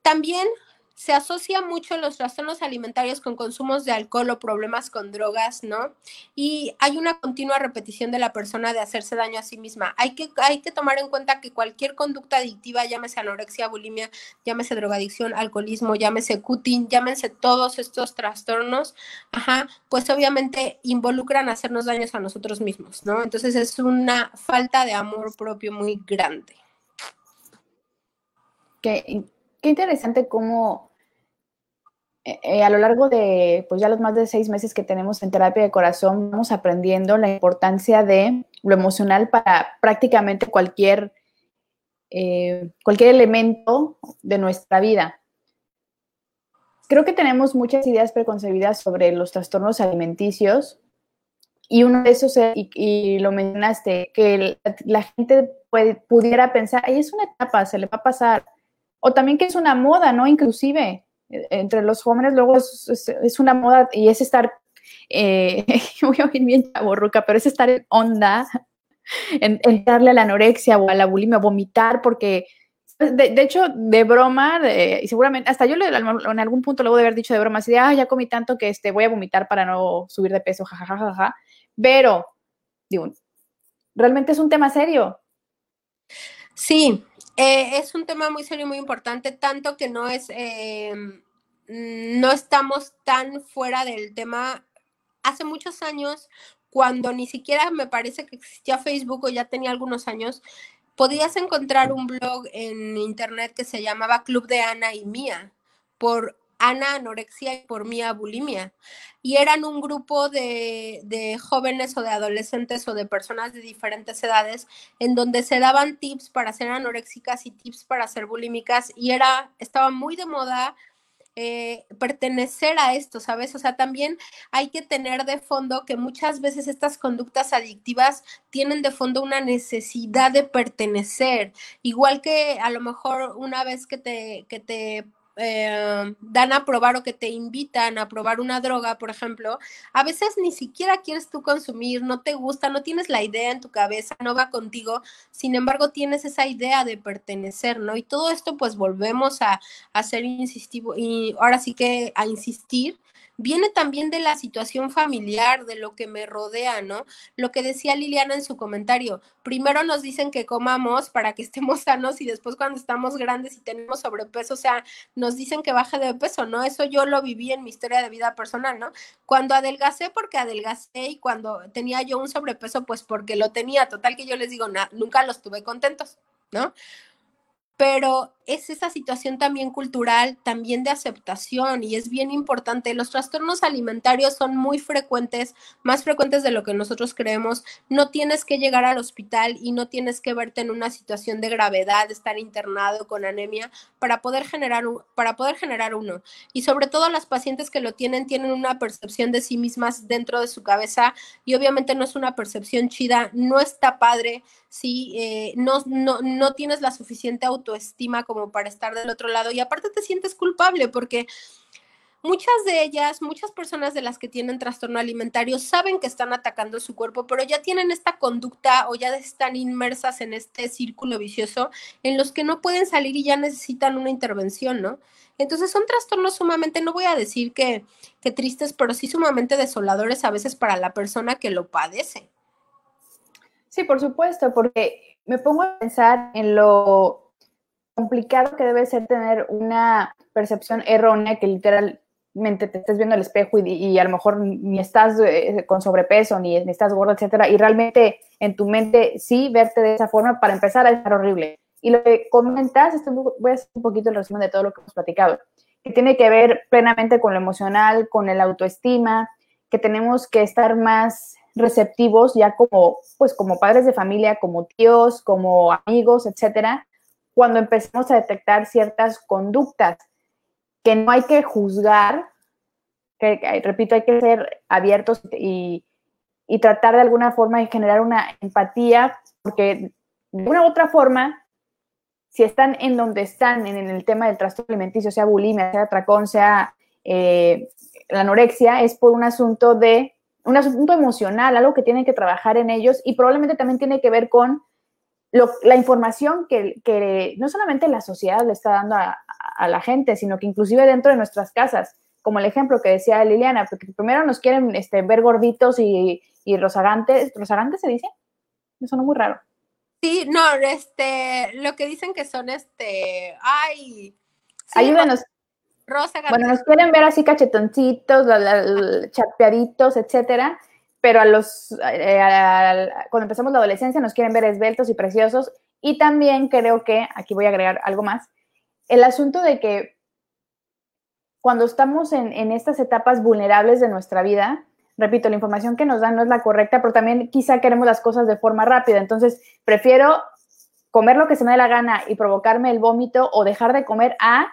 También se asocia mucho los trastornos alimentarios con consumos de alcohol o problemas con drogas, ¿no? Y hay una continua repetición de la persona de hacerse daño a sí misma. Hay que, hay que tomar en cuenta que cualquier conducta adictiva, llámese anorexia, bulimia, llámese drogadicción, alcoholismo, llámese cutting, llámense todos estos trastornos, ajá, pues obviamente involucran hacernos daños a nosotros mismos, ¿no? Entonces es una falta de amor propio muy grande. Qué, qué interesante cómo eh, a lo largo de pues ya los más de seis meses que tenemos en terapia de corazón, vamos aprendiendo la importancia de lo emocional para prácticamente cualquier, eh, cualquier elemento de nuestra vida. Creo que tenemos muchas ideas preconcebidas sobre los trastornos alimenticios y uno de esos, y, lo mencionaste, que la gente pudiera pensar, es una etapa, se le va a pasar, o también que es una moda, ¿no? Inclusive, entre los jóvenes luego es, una moda y es estar, eh, voy a oír bien chaborruca, pero es estar en onda, en, darle a la anorexia o a la bulimia, vomitar, porque de, hecho, de broma, y seguramente, hasta yo en algún punto luego de haber dicho de broma, así de, ah, ya comí tanto que este, voy a vomitar para no subir de peso, jajajaja, pero, realmente es un tema serio. Sí, eh, es un tema muy serio y muy importante, tanto que no es, eh, no estamos tan fuera del tema. Hace muchos años, cuando ni siquiera me parece que existía Facebook o ya tenía algunos años, podías encontrar un blog en internet que se llamaba Club de Ana y Mía por Ana anorexia y por mí bulimia. Y eran un grupo de, de, jóvenes o de adolescentes o de personas de diferentes edades en donde se daban tips para ser anoréxicas y tips para ser bulímicas y era, estaba muy de moda eh, pertenecer a esto, ¿sabes? O sea, también hay que tener de fondo que muchas veces estas conductas adictivas tienen de fondo una necesidad de pertenecer, igual que a lo mejor una vez que te, que te eh, dan a probar o que te invitan a probar una droga, por ejemplo, a veces ni siquiera quieres tú consumir, no te gusta, no tienes la idea en tu cabeza, no va contigo, sin embargo tienes esa idea de pertenecer, ¿no? Y todo esto pues volvemos a, a ser insistivo y ahora sí que a insistir viene también de la situación familiar, de lo que me rodea, ¿no? Lo que decía Liliana en su comentario, primero nos dicen que comamos para que estemos sanos y después cuando estamos grandes y tenemos sobrepeso, o sea, nos dicen que baje de peso, ¿no? Eso yo lo viví en mi historia de vida personal, ¿no? Cuando adelgacé porque adelgacé y cuando tenía yo un sobrepeso, pues porque lo tenía, total que yo les digo, nunca los tuve contentos, ¿no? pero es esa situación también cultural, también de aceptación y es bien importante. Los trastornos alimentarios son muy frecuentes, más frecuentes de lo que nosotros creemos. No tienes que llegar al hospital y no tienes que verte en una situación de gravedad, estar internado con anemia para poder generar para poder generar uno. Y sobre todo las pacientes que lo tienen tienen una percepción de sí mismas dentro de su cabeza y obviamente no es una percepción chida, no está padre si eh, no, no, no tienes la suficiente autoestima como para estar del otro lado y aparte te sientes culpable porque muchas de ellas, muchas personas de las que tienen trastorno alimentario saben que están atacando su cuerpo, pero ya tienen esta conducta o ya están inmersas en este círculo vicioso en los que no pueden salir y ya necesitan una intervención, ¿no? Entonces son trastornos sumamente, no voy a decir que, que tristes, pero sí sumamente desoladores a veces para la persona que lo padece. Sí, por supuesto, porque me pongo a pensar en lo complicado que debe ser tener una percepción errónea que literalmente te estés viendo al espejo y, a lo mejor ni estás eh, con sobrepeso, ni, estás gordo, etcétera, y realmente en tu mente sí verte de esa forma para empezar a estar horrible. Y lo que comentas, esto voy a hacer un poquito el resumen de todo lo que hemos platicado, que tiene que ver plenamente con lo emocional, con el autoestima, que tenemos que estar más receptivos ya como, pues como padres de familia, como tíos, como amigos, etcétera, cuando empecemos a detectar ciertas conductas que no hay que juzgar, que, repito, hay que ser abiertos y, tratar de alguna forma de generar una empatía, porque de una u otra forma, si están en donde están, en, el tema del trastorno alimenticio, sea bulimia, sea atracón, sea eh, la anorexia, es por un asunto de un asunto emocional, algo que tienen que trabajar en ellos y probablemente también tiene que ver con la información que, no solamente la sociedad le está dando a, la gente, sino que inclusive dentro de nuestras casas, como el ejemplo que decía Liliana, porque primero nos quieren este, ver gorditos y, y rozagantes, ¿rozagantes se dice? Me suena muy raro. Sí, no, este, lo que dicen que son, este, ay. Ayúdenos. Bueno, nos quieren ver así cachetoncitos, chapeaditos, etcétera, pero a los, eh, cuando empezamos la adolescencia nos quieren ver esbeltos y preciosos. Y también creo que, aquí voy a agregar algo más, el asunto de que cuando estamos en, en estas etapas vulnerables de nuestra vida, repito, la información que nos dan no es la correcta, pero también quizá queremos las cosas de forma rápida. Entonces, prefiero comer lo que se me dé la gana y provocarme el vómito o dejar de comer a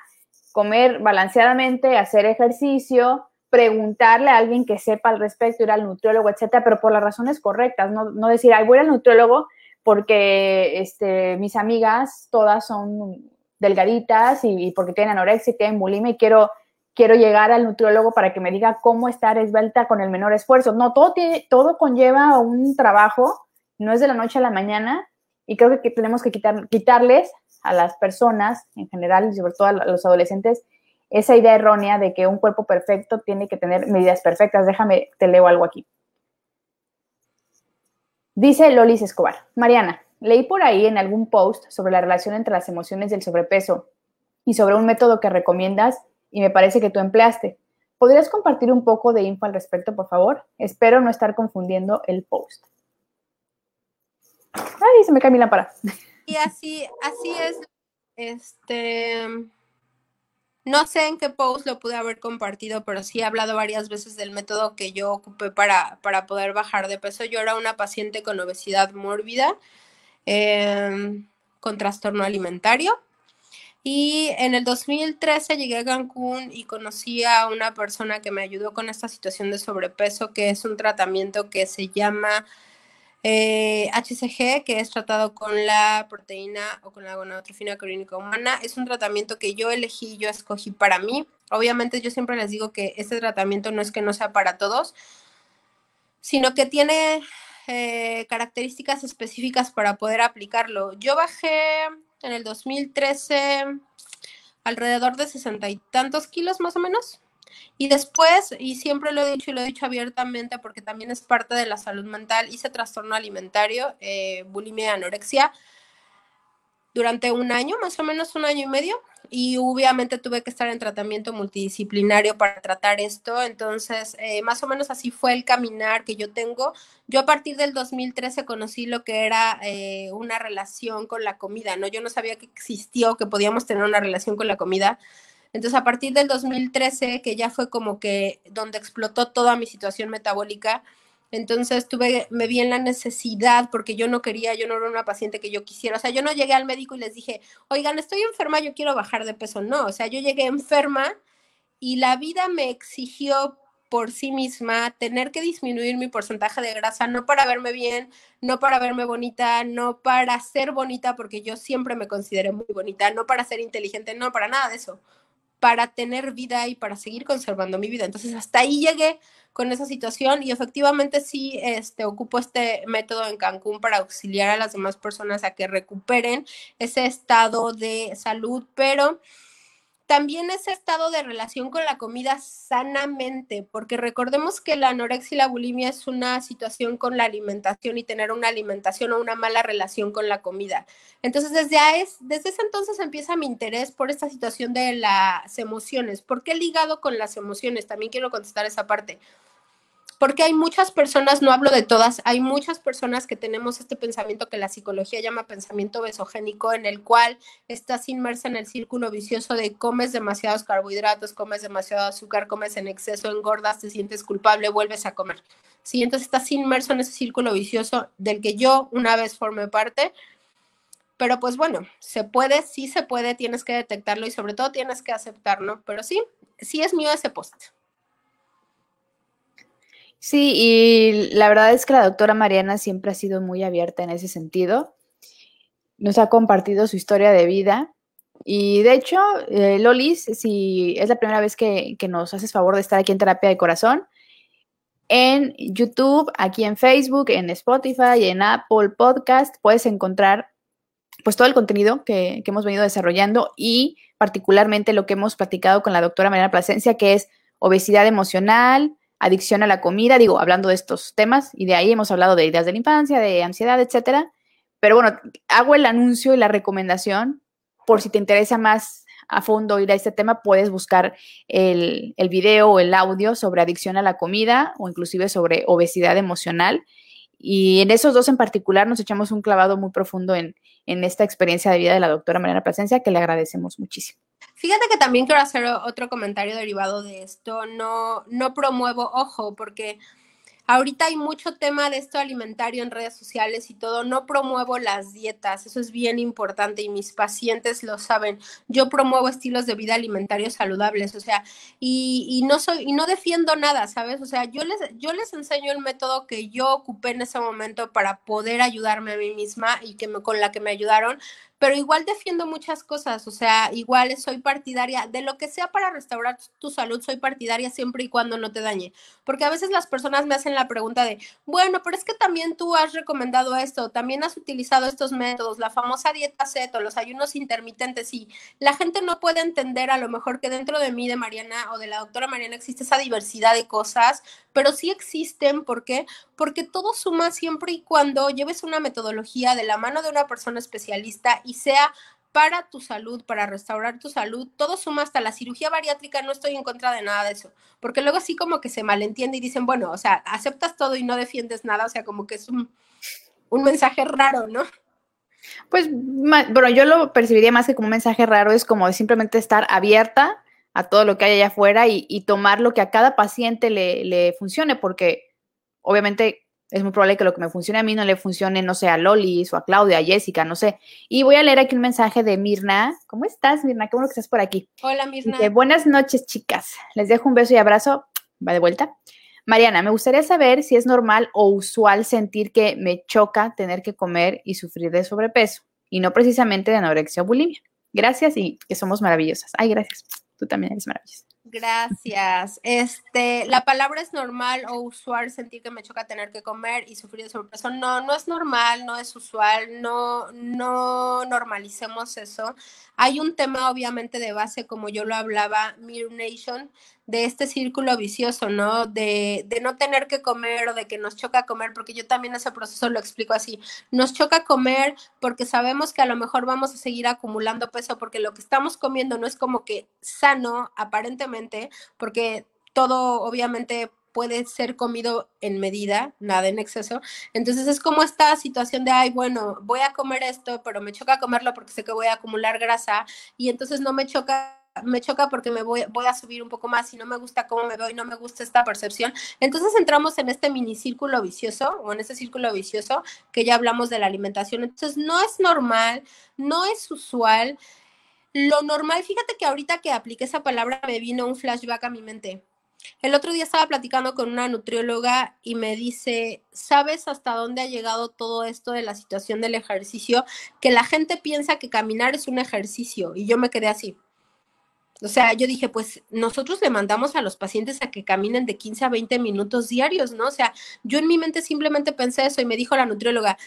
comer balanceadamente, hacer ejercicio, preguntarle a alguien que sepa al respecto, ir al nutriólogo, etcétera, pero por las razones correctas, no, no decir, ay, voy al nutriólogo porque este, mis amigas todas son delgaditas y, porque tienen anorexia y tienen bulimia y quiero, quiero llegar al nutriólogo para que me diga cómo estar esbelta con el menor esfuerzo. No, todo, tiene, todo conlleva un trabajo, no es de la noche a la mañana y creo que tenemos que quitar, quitarles a las personas en general y sobre todo a los adolescentes esa idea errónea de que un cuerpo perfecto tiene que tener medidas perfectas. Déjame, te leo algo aquí. Dice Lolis Escobar, Mariana, leí por ahí en algún post sobre la relación entre las emociones y el sobrepeso y sobre un método que recomiendas y me parece que tú empleaste. ¿Podrías compartir un poco de info al respecto, por favor? Espero no estar confundiendo el post. Ay, se me cae mi lámpara. Y así, así es, este, No sé en qué post lo pude haber compartido, pero sí he hablado varias veces del método que yo ocupé para, para poder bajar de peso. Yo era una paciente con obesidad mórbida, em, con trastorno alimentario. Y en el 2013 llegué a Cancún y conocí a una persona que me ayudó con esta situación de sobrepeso, que es un tratamiento que se llama HCG, eh, que es tratado con la proteína o con la gonadotrofina clínica humana. Es un tratamiento que yo elegí, yo escogí para mí. Obviamente yo siempre les digo que este tratamiento no es que no sea para todos, sino que tiene eh, características específicas para poder aplicarlo. Yo bajé en el 2013 alrededor de sesenta y tantos kilos más o menos. Y después, y siempre lo he dicho y lo he dicho abiertamente porque también es parte de la salud mental, hice trastorno alimentario, eh, bulimia anorexia durante un año, más o menos un año y medio y obviamente tuve que estar en tratamiento multidisciplinario para tratar esto, entonces eh, más o menos así fue el caminar que yo tengo. Yo a partir del 2013 conocí lo que era eh, una relación con la comida, ¿no? Yo no sabía que existió, que podíamos tener una relación con la comida. Entonces a partir del 2013, que ya fue como que donde explotó toda mi situación metabólica, entonces tuve, me vi en la necesidad porque yo no quería, yo no era una paciente que yo quisiera. O sea, yo no llegué al médico y les dije, oigan, estoy enferma, yo quiero bajar de peso. No, o sea, yo llegué enferma y la vida me exigió por sí misma tener que disminuir mi porcentaje de grasa, no para verme bien, no para verme bonita, no para ser bonita, porque yo siempre me consideré muy bonita, no para ser inteligente, no para nada de eso para tener vida y para seguir conservando mi vida. Entonces, hasta ahí llegué con esa situación y efectivamente sí este, ocupo este método en Cancún para auxiliar a las demás personas a que recuperen ese estado de salud, pero también ese estado de relación con la comida sanamente, porque recordemos que la anorexia y la bulimia es una situación con la alimentación y tener una alimentación o una mala relación con la comida. Entonces, desde, es, desde ese entonces empieza mi interés por esta situación de las emociones. ¿Por qué ligado con las emociones? También quiero contestar esa parte porque hay muchas personas, no hablo de todas, hay muchas personas que tenemos este pensamiento que la psicología llama pensamiento besogénico, en el cual estás inmersa en el círculo vicioso de comes demasiados carbohidratos, comes demasiado azúcar, comes en exceso, engordas, te sientes culpable, vuelves a comer. Sí, entonces estás inmerso en ese círculo vicioso del que yo una vez formé parte, pero pues bueno, se puede, sí se puede, tienes que detectarlo y sobre todo tienes que aceptarlo, pero sí, sí es mío ese post. Sí, y la verdad es que la doctora Mariana siempre ha sido muy abierta en ese sentido. Nos ha compartido su historia de vida. Y de hecho, eh, Lolis, si es la primera vez que, que, nos haces favor de estar aquí en Terapia de Corazón, en YouTube, aquí en Facebook, en Spotify, en Apple Podcast, puedes encontrar pues todo el contenido que, que hemos venido desarrollando y particularmente lo que hemos platicado con la doctora Mariana Plasencia, que es obesidad emocional, adicción a la comida, digo, hablando de estos temas, y de ahí hemos hablado de ideas de la infancia, de ansiedad, etcétera. Pero bueno, hago el anuncio y la recomendación por si te interesa más a fondo ir a este tema, puedes buscar el, video o el audio sobre adicción a la comida o inclusive sobre obesidad emocional. Y en esos dos en particular nos echamos un clavado muy profundo en, en esta experiencia de vida de la doctora Mariana Plasencia, que le agradecemos muchísimo. Fíjate que también quiero hacer otro comentario derivado de esto. No, no promuevo, ojo, porque Ahorita hay mucho tema de esto alimentario en redes sociales y todo. No promuevo las dietas, eso es bien importante y mis pacientes lo saben. Yo promuevo estilos de vida alimentarios saludables, o sea, y, y no soy y no defiendo nada, ¿sabes? O sea, yo les yo les enseño el método que yo ocupé en ese momento para poder ayudarme a mí misma y que me, con la que me ayudaron, pero igual defiendo muchas cosas, o sea, igual soy partidaria de lo que sea para restaurar tu salud, soy partidaria siempre y cuando no te dañe, porque a veces las personas me hacen la pregunta de, bueno, pero es que también tú has recomendado esto, también has utilizado estos métodos, la famosa dieta ceto, los ayunos intermitentes, y la gente no puede entender a lo mejor que dentro de mí, de Mariana o de la doctora Mariana, existe esa diversidad de cosas, pero sí existen, ¿por qué? Porque todo suma siempre y cuando lleves una metodología de la mano de una persona especialista y sea para tu salud, para restaurar tu salud, todo suma hasta la cirugía bariátrica, no estoy en contra de nada de eso, porque luego así como que se malentiende y dicen, bueno, o sea, aceptas todo y no defiendes nada, o sea, como que es un, un mensaje raro, ¿no? Pues, bueno, yo lo percibiría más que como un mensaje raro, es como simplemente estar abierta a todo lo que hay allá afuera y, tomar lo que a cada paciente le, le, funcione, porque obviamente es muy probable que lo que me funcione a mí no le funcione, no sé, a Lolis o a Claudia, a Jessica, no sé. Y voy a leer aquí un mensaje de Mirna. ¿Cómo estás, Mirna? Qué bueno que estás por aquí. Hola, Mirna. Buenas noches, chicas. Les dejo un beso y abrazo. Va de vuelta. Mariana, me gustaría saber si es normal o usual sentir que me choca tener que comer y sufrir de sobrepeso y no precisamente de anorexia o bulimia. Gracias y que somos maravillosas. Ay, gracias. Tú también eres maravillosa. Gracias. Este, la palabra es normal o usual sentir que me choca tener que comer y sufrir de sobrepeso. No, no es normal, no es usual, no, no normalicemos eso. Hay un tema obviamente de base, como yo lo hablaba, Mirror Nation, de este círculo vicioso, ¿no? De, de, no tener que comer o de que nos choca comer, porque yo también ese proceso lo explico así. Nos choca comer porque sabemos que a lo mejor vamos a seguir acumulando peso porque lo que estamos comiendo no es como que sano, aparentemente, porque todo obviamente puede ser comido en medida, nada en exceso. Entonces es como esta situación de, ay, bueno, voy a comer esto, pero me choca comerlo porque sé que voy a acumular grasa y entonces no me choca me choca porque me voy, voy a subir un poco más y no me gusta cómo me veo y no me gusta esta percepción. Entonces entramos en este mini círculo vicioso o en este círculo vicioso que ya hablamos de la alimentación. Entonces no es normal, no es usual. Lo normal, fíjate que ahorita que apliqué esa palabra me vino un flashback a mi mente. El otro día estaba platicando con una nutrióloga y me dice, ¿sabes hasta dónde ha llegado todo esto de la situación del ejercicio? Que la gente piensa que caminar es un ejercicio y yo me quedé así. O sea, yo dije, pues nosotros le mandamos a los pacientes a que caminen de 15 a 20 minutos diarios, ¿no? O sea, yo en mi mente simplemente pensé eso y me dijo la nutrióloga,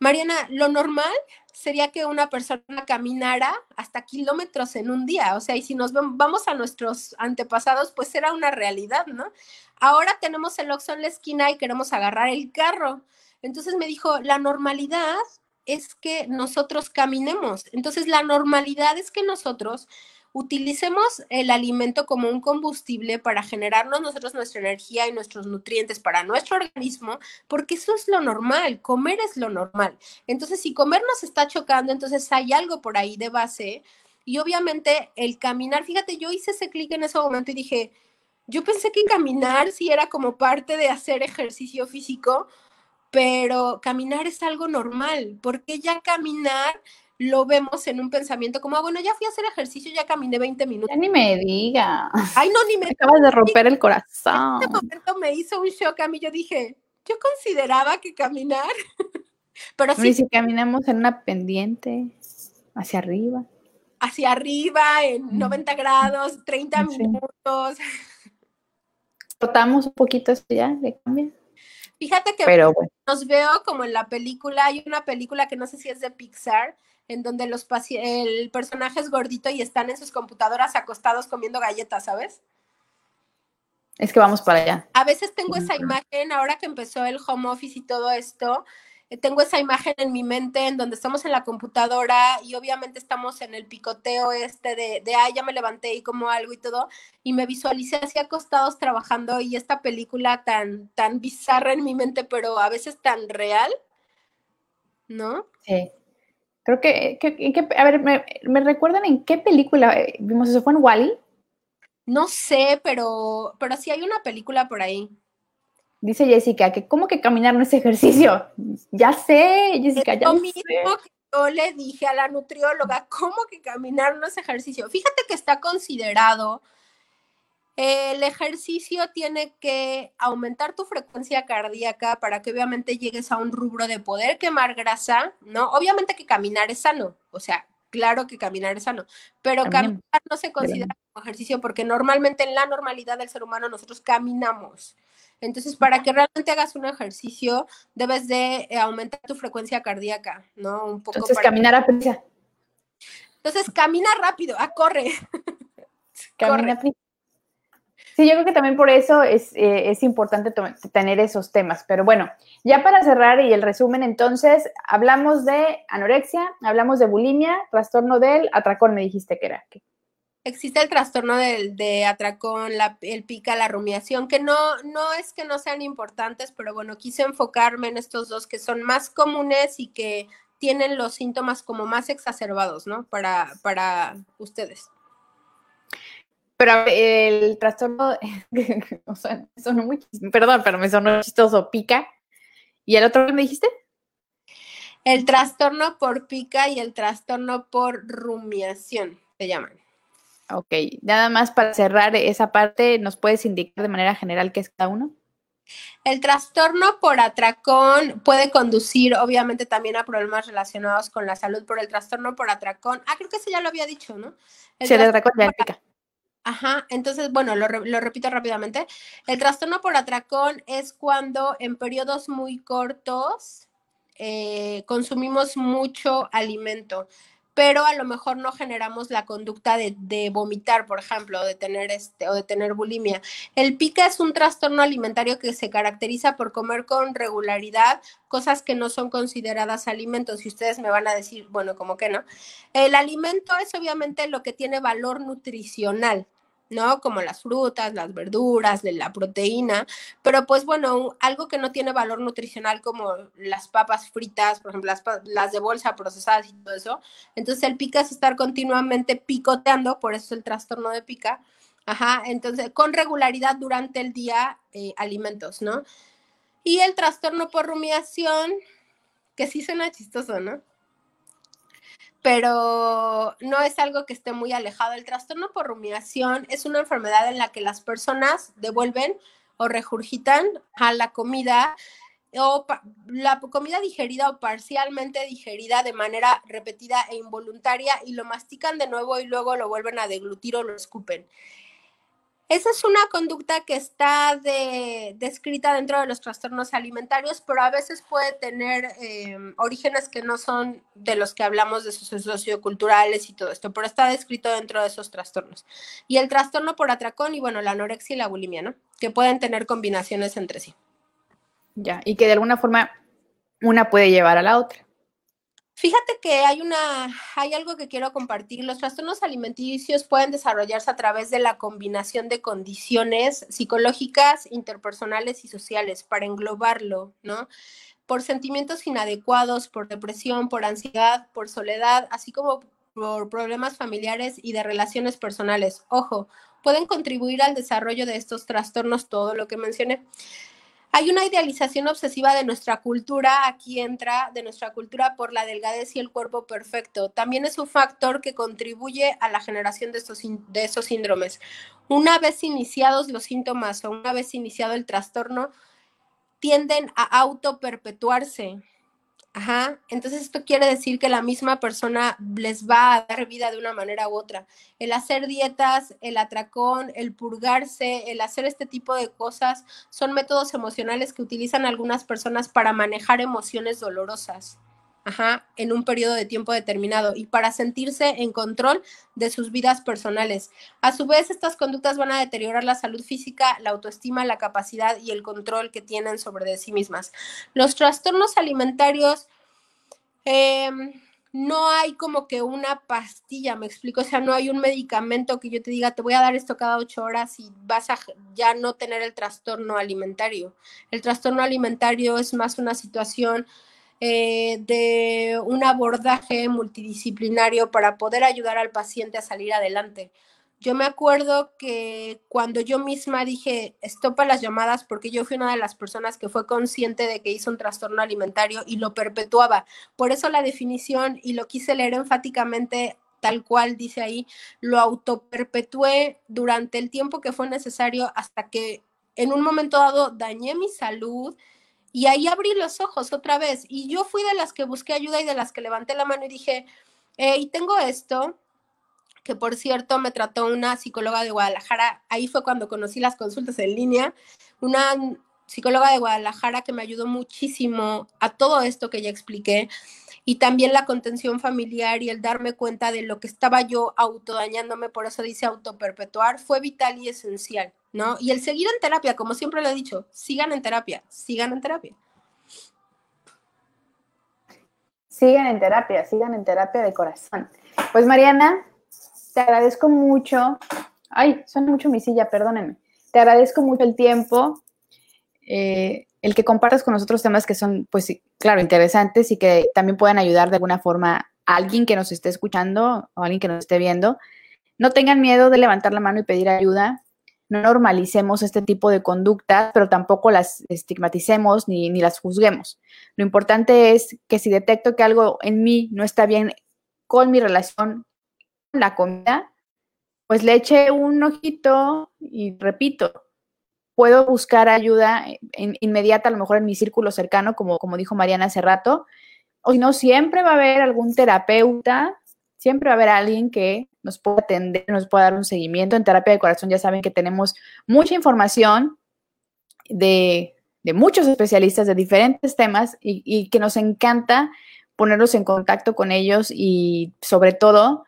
Mariana, lo normal sería que una persona caminara hasta kilómetros en un día, o sea, y si nos vamos a nuestros antepasados, pues era una realidad, ¿no? Ahora tenemos el Oxxo en la esquina y queremos agarrar el carro. Entonces me dijo, la normalidad es que nosotros caminemos. Entonces la normalidad es que nosotros utilicemos el alimento como un combustible para generarnos nosotros nuestra energía y nuestros nutrientes para nuestro organismo, porque eso es lo normal, comer es lo normal. Entonces, si comer nos está chocando, entonces hay algo por ahí de base. Y obviamente el caminar, fíjate, yo hice ese clic en ese momento y dije, yo pensé que caminar sí era como parte de hacer ejercicio físico, pero caminar es algo normal, porque ya caminar lo vemos en un pensamiento como, ah, bueno, ya fui a hacer ejercicio, ya caminé 20 minutos. Ya ni me diga. Ay, no, ni me. Acabas de romper el corazón. En ese momento me hizo un shock a mí. Yo dije, yo consideraba que caminar. Pero sí. si caminamos en una pendiente hacia arriba. Hacia arriba, en 90 grados, 30 minutos. Rotamos un poquito esto ya, le cambia. Fíjate que nos veo como en la película, hay una película que no sé si es de Pixar, en donde los el personaje es gordito y están en sus computadoras acostados comiendo galletas, ¿sabes? Es que vamos para allá. A veces tengo esa imagen, ahora que empezó el home office y todo esto, eh, tengo esa imagen en mi mente en donde estamos en la computadora y obviamente estamos en el picoteo este de, de ay, ya me levanté y como algo y todo, y me visualicé así acostados trabajando y esta película tan, tan bizarra en mi mente, pero a veces tan real, ¿no? Sí. Creo que, a ver, me, recuerdan en qué película eh, vimos eso? ¿Fue en Wally? No sé, pero, pero sí hay una película por ahí. Dice Jessica que cómo que caminar no es ejercicio. Ya sé, Jessica, ya lo mismo que yo le dije a la nutrióloga, ¿cómo que caminar no es ejercicio? Fíjate que está considerado el ejercicio tiene que aumentar tu frecuencia cardíaca para que obviamente llegues a un rubro de poder quemar grasa, ¿no? Obviamente que caminar es sano, o sea, claro que caminar es sano, pero caminar no se considera como ejercicio porque normalmente en la normalidad del ser humano nosotros caminamos. Entonces, para que realmente hagas un ejercicio, debes de eh, aumentar tu frecuencia cardíaca, ¿no? Un poco Entonces, caminar a prisa. Entonces, camina rápido, a ah, corre. Camina corre. Sí, yo creo que también por eso es, eh, es importante tener esos temas. Pero bueno, ya para cerrar y el resumen, entonces, hablamos de anorexia, hablamos de bulimia, trastorno del atracón, me dijiste que era. Existe el trastorno del, de atracón, el pica, la rumiación, que no, no es que no sean importantes, pero bueno, quise enfocarme en estos dos que son más comunes y que tienen los síntomas como más exacerbados, ¿no? Para, para ustedes. Pero el trastorno, o sea, sonó muy, perdón, pero me sonó chistoso, pica. ¿Y el otro que me dijiste? El trastorno por pica y el trastorno por rumiación se llaman. Ok, nada más para cerrar esa parte, ¿nos puedes indicar de manera general qué es cada uno? El trastorno por atracón puede conducir, obviamente, también a problemas relacionados con la salud por el trastorno por atracón. Ah, creo que eso ya lo había dicho, ¿no? El sí, el atracón ya pica. Ajá, entonces, bueno, lo, lo, repito rápidamente. El trastorno por atracón es cuando en periodos muy cortos eh, consumimos mucho alimento pero a lo mejor no generamos la conducta de, vomitar, por ejemplo, o de tener este, o de tener bulimia. El pica es un trastorno alimentario que se caracteriza por comer con regularidad cosas que no son consideradas alimentos. Y ustedes me van a decir, bueno, como que no. El alimento es obviamente lo que tiene valor nutricional. ¿No? Como las frutas, las verduras, la proteína, pero pues bueno, algo que no tiene valor nutricional como las papas fritas, por ejemplo, las, de bolsa procesadas y todo eso. Entonces el pica es estar continuamente picoteando, por eso el trastorno de pica. Ajá, entonces con regularidad durante el día eh, alimentos, ¿no? Y el trastorno por rumiación, que sí suena chistoso, ¿no? Pero no es algo que esté muy alejado. El trastorno por rumiación es una enfermedad en la que las personas devuelven o regurgitan a la comida o la comida digerida o parcialmente digerida de manera repetida e involuntaria y lo mastican de nuevo y luego lo vuelven a deglutir o lo escupen. Esa es una conducta que está descrita dentro de los trastornos alimentarios, pero a veces puede tener em, orígenes que no son de los que hablamos de sus socioculturales y todo esto, pero está descrito dentro de esos trastornos. Y el trastorno por atracón y bueno, la anorexia y la bulimia, ¿no? Que pueden tener combinaciones entre sí. Ya, y que de alguna forma una puede llevar a la otra. Fíjate que hay una, hay algo que quiero compartir. Los trastornos alimenticios pueden desarrollarse a través de la combinación de condiciones psicológicas, interpersonales y sociales para englobarlo, ¿no? Por sentimientos inadecuados, por depresión, por ansiedad, por soledad, así como por problemas familiares y de relaciones personales. Ojo, pueden contribuir al desarrollo de estos trastornos todo lo que mencioné. Hay una idealización obsesiva de nuestra cultura, aquí entra, de nuestra cultura por la delgadez y el cuerpo perfecto. También es un factor que contribuye a la generación de estos, de esos síndromes. Una vez iniciados los síntomas o una vez iniciado el trastorno, tienden a autoperpetuarse. Ajá, entonces esto quiere decir que la misma persona les va a dar vida de una manera u otra. El hacer dietas, el atracón, el purgarse, el hacer este tipo de cosas son métodos emocionales que utilizan algunas personas para manejar emociones dolorosas. Ajá, en un periodo de tiempo determinado y para sentirse en control de sus vidas personales. A su vez, estas conductas van a deteriorar la salud física, la autoestima, la capacidad y el control que tienen sobre de sí mismas. Los trastornos alimentarios, em, no hay como que una pastilla, me explico, o sea, no hay un medicamento que yo te diga, te voy a dar esto cada ocho horas y vas a ya no tener el trastorno alimentario. El trastorno alimentario es más una situación eh, de un abordaje multidisciplinario para poder ayudar al paciente a salir adelante. Yo me acuerdo que cuando yo misma dije, estopa las llamadas, porque yo fui una de las personas que fue consciente de que hizo un trastorno alimentario y lo perpetuaba. Por eso la definición, y lo quise leer enfáticamente tal cual dice ahí, lo autoperpetué durante el tiempo que fue necesario hasta que en un momento dado dañé mi salud, y ahí abrí los ojos otra vez. Y yo fui de las que busqué ayuda y de las que levanté la mano y dije, y tengo esto, que por cierto me trató una psicóloga de Guadalajara. Ahí fue cuando conocí las consultas en línea. Una psicóloga de Guadalajara que me ayudó muchísimo a todo esto que ya expliqué y también la contención familiar y el darme cuenta de lo que estaba yo autodañándome, por eso dice autoperpetuar, fue vital y esencial, ¿no? Y el seguir en terapia, como siempre lo he dicho, sigan en terapia, sigan en terapia. Sigan en terapia, sigan en terapia de corazón. Pues Mariana, te agradezco mucho. Ay, suena mucho mi silla, perdónenme. Te agradezco mucho el tiempo. Eh, el que compartas con nosotros temas que son, pues claro, interesantes y que también puedan ayudar de alguna forma a alguien que nos esté escuchando o a alguien que nos esté viendo. no tengan miedo de levantar la mano y pedir ayuda. No normalicemos este tipo de conductas, pero tampoco las estigmaticemos ni, ni las juzguemos. Lo importante es que si detecto que algo en mí no está bien con mi relación con la comida, pues le eche un ojito y repito, puedo buscar ayuda inmediata, a lo mejor en mi círculo cercano, como, como dijo Mariana hace rato, o no, siempre va a haber algún terapeuta, siempre va a haber alguien que nos pueda atender, nos pueda dar un seguimiento. En terapia de corazón ya saben que tenemos mucha información de, muchos especialistas de diferentes temas y, y que nos encanta ponernos en contacto con ellos y sobre todo,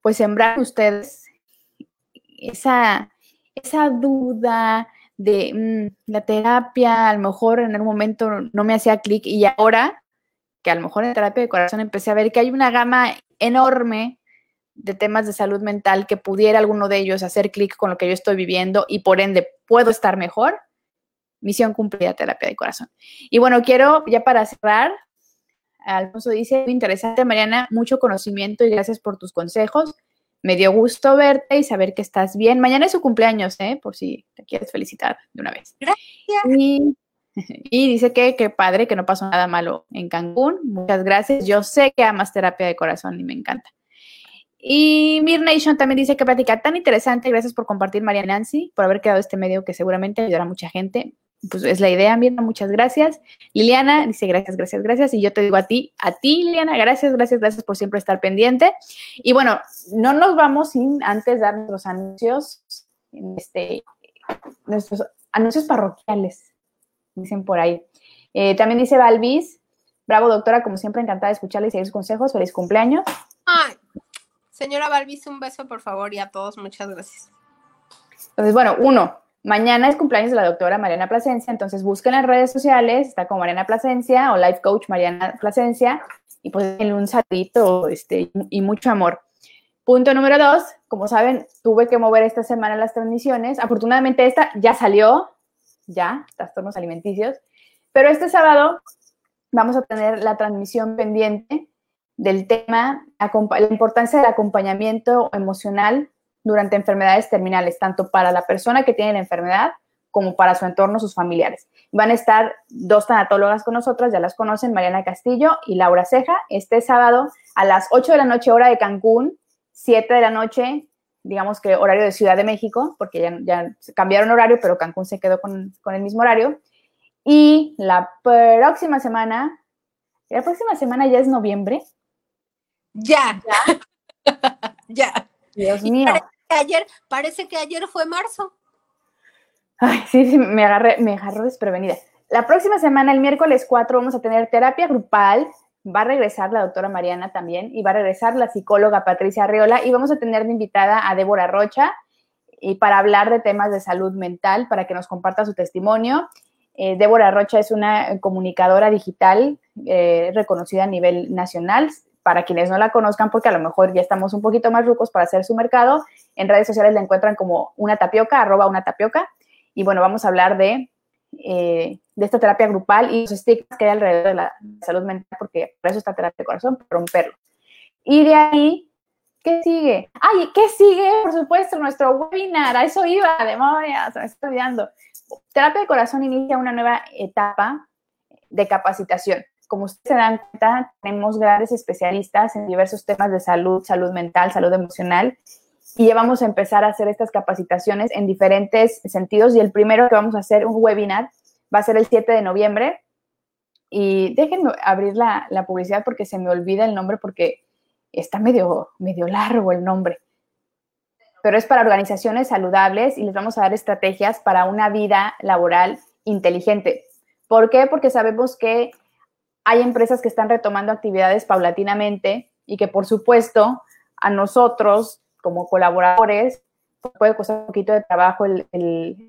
pues sembrar ustedes esa, esa duda, de mm, la terapia, a lo mejor en algún momento no me hacía clic y ahora que a lo mejor en terapia de corazón empecé a ver que hay una gama enorme de temas de salud mental que pudiera alguno de ellos hacer clic con lo que yo estoy viviendo y por ende puedo estar mejor, misión cumplida terapia de corazón. Y bueno, quiero ya para cerrar, Alfonso dice, interesante Mariana, mucho conocimiento y gracias por tus consejos. Me dio gusto verte y saber que estás bien. Mañana es su cumpleaños, ¿eh? Por si te quieres felicitar de una vez. Gracias. Y, dice que qué padre, que no pasó nada malo en Cancún. Muchas gracias. Yo sé que amas terapia de corazón y me encanta. Y Mir Nation también dice que plática tan interesante. Gracias por compartir, María Nancy, por haber creado este medio que seguramente ayudará a mucha gente pues es la idea, Mirna, muchas gracias. Liliana dice gracias, gracias, gracias. Y yo te digo a ti, a ti, Liliana, gracias, gracias, gracias por siempre estar pendiente. Y bueno, no nos vamos sin antes dar nuestros anuncios, este, nuestros anuncios parroquiales, dicen por ahí. Eh, también dice Valvis, bravo doctora, como siempre, encantada de escucharle y seguir sus consejos. Feliz cumpleaños. Ay, señora Valvis, un beso, por favor, y a todos, muchas gracias. Entonces, bueno, uno, Mañana es cumpleaños de la doctora Mariana Plasencia, entonces busquen en redes sociales, está con Mariana Plasencia o Life Coach Mariana Plasencia y pues denle un saludito este, y mucho amor. Punto número dos, como saben, tuve que mover esta semana las transmisiones. Afortunadamente esta ya salió, ya, trastornos alimenticios, pero este sábado vamos a tener la transmisión pendiente del tema, la importancia del acompañamiento emocional durante enfermedades terminales, tanto para la persona que tiene la enfermedad como para su entorno, sus familiares. Van a estar dos tanatólogas con nosotras, ya las conocen, Mariana Castillo y Laura Ceja, este sábado a las 8 de la noche hora de Cancún, 7 de la noche, digamos que horario de Ciudad de México, porque ya, ya cambiaron horario, pero Cancún se quedó con, con el mismo horario. Y la próxima semana, la próxima semana ya es noviembre. Ya. Ya. ya. Dios mío ayer, parece que ayer fue marzo. Ay, sí, sí, me agarré, me agarró desprevenida. La próxima semana, el miércoles 4, vamos a tener terapia grupal. Va a regresar la doctora Mariana también y va a regresar la psicóloga Patricia Arriola y vamos a tener de invitada a Débora Rocha y para hablar de temas de salud mental, para que nos comparta su testimonio. Eh, Débora Rocha es una comunicadora digital eh, reconocida a nivel nacional, para quienes no la conozcan, porque a lo mejor ya estamos un poquito más rucos para hacer su mercado, en redes sociales la encuentran como una tapioca, arroba una tapioca. Y bueno, vamos a hablar de, eh, de esta terapia grupal y los estigmas que hay alrededor de la salud mental, porque por eso está terapia de corazón, romperlo. Y de ahí, ¿qué sigue? ¡Ay, qué sigue! Por supuesto, nuestro webinar, a eso iba, memoria, se me está olvidando. Terapia de corazón inicia una nueva etapa de capacitación como ustedes se dan cuenta, tenemos grandes especialistas en diversos temas de salud, salud mental, salud emocional, y ya vamos a empezar a hacer estas capacitaciones en diferentes sentidos. Y el primero que vamos a hacer, un webinar, va a ser el 7 de noviembre. Y déjenme abrir la, la publicidad porque se me olvida el nombre porque está medio, medio largo el nombre. Pero es para organizaciones saludables y les vamos a dar estrategias para una vida laboral inteligente. ¿Por qué? Porque sabemos que hay empresas que están retomando actividades paulatinamente y que por supuesto a nosotros como colaboradores puede costar un poquito de trabajo el,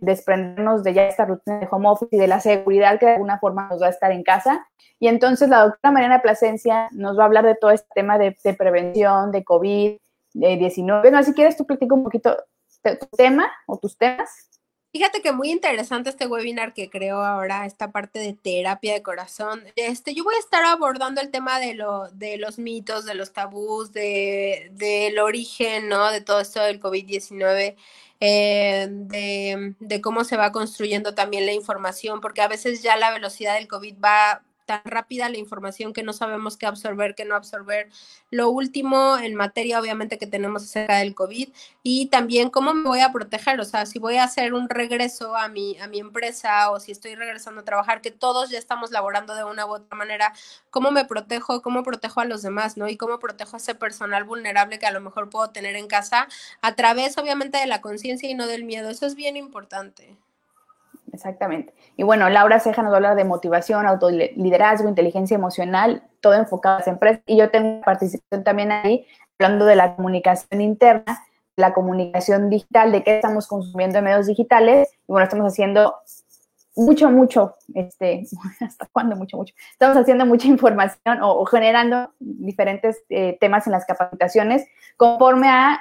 desprendernos de ya esta rutina de home office y de la seguridad que de alguna forma nos va a estar en casa. Y entonces la doctora Mariana Plasencia nos va a hablar de todo este tema de, prevención, de COVID, de 19. Bueno, si quieres tú platica un poquito tu tema o tus temas. Fíjate que muy interesante este webinar que creo ahora, esta parte de terapia de corazón. Este, yo voy a estar abordando el tema de, lo, de los mitos, de los tabús, de, del origen, ¿no? De todo esto del COVID-19. Eh, de, de, cómo se va construyendo también la información, porque a veces ya la velocidad del COVID va tan rápida la información que no sabemos qué absorber, qué no absorber. Lo último en materia, obviamente, que tenemos acerca del COVID y también cómo me voy a proteger, o sea, si voy a hacer un regreso a mi, a mi empresa o si estoy regresando a trabajar, que todos ya estamos laborando de una u otra manera, cómo me protejo, cómo protejo a los demás, ¿no? Y cómo protejo a ese personal vulnerable que a lo mejor puedo tener en casa a través, obviamente, de la conciencia y no del miedo. Eso es bien importante. Exactamente. Y bueno, Laura Ceja nos va a hablar de motivación, autoliderazgo, inteligencia emocional, todo enfocado a las empresas. Y yo tengo participación también ahí, hablando de la comunicación interna, la comunicación digital, de qué estamos consumiendo en medios digitales. Y bueno, estamos haciendo mucho, mucho, este, ¿hasta cuándo mucho, mucho? Estamos haciendo mucha información o, generando diferentes eh, temas en las capacitaciones conforme a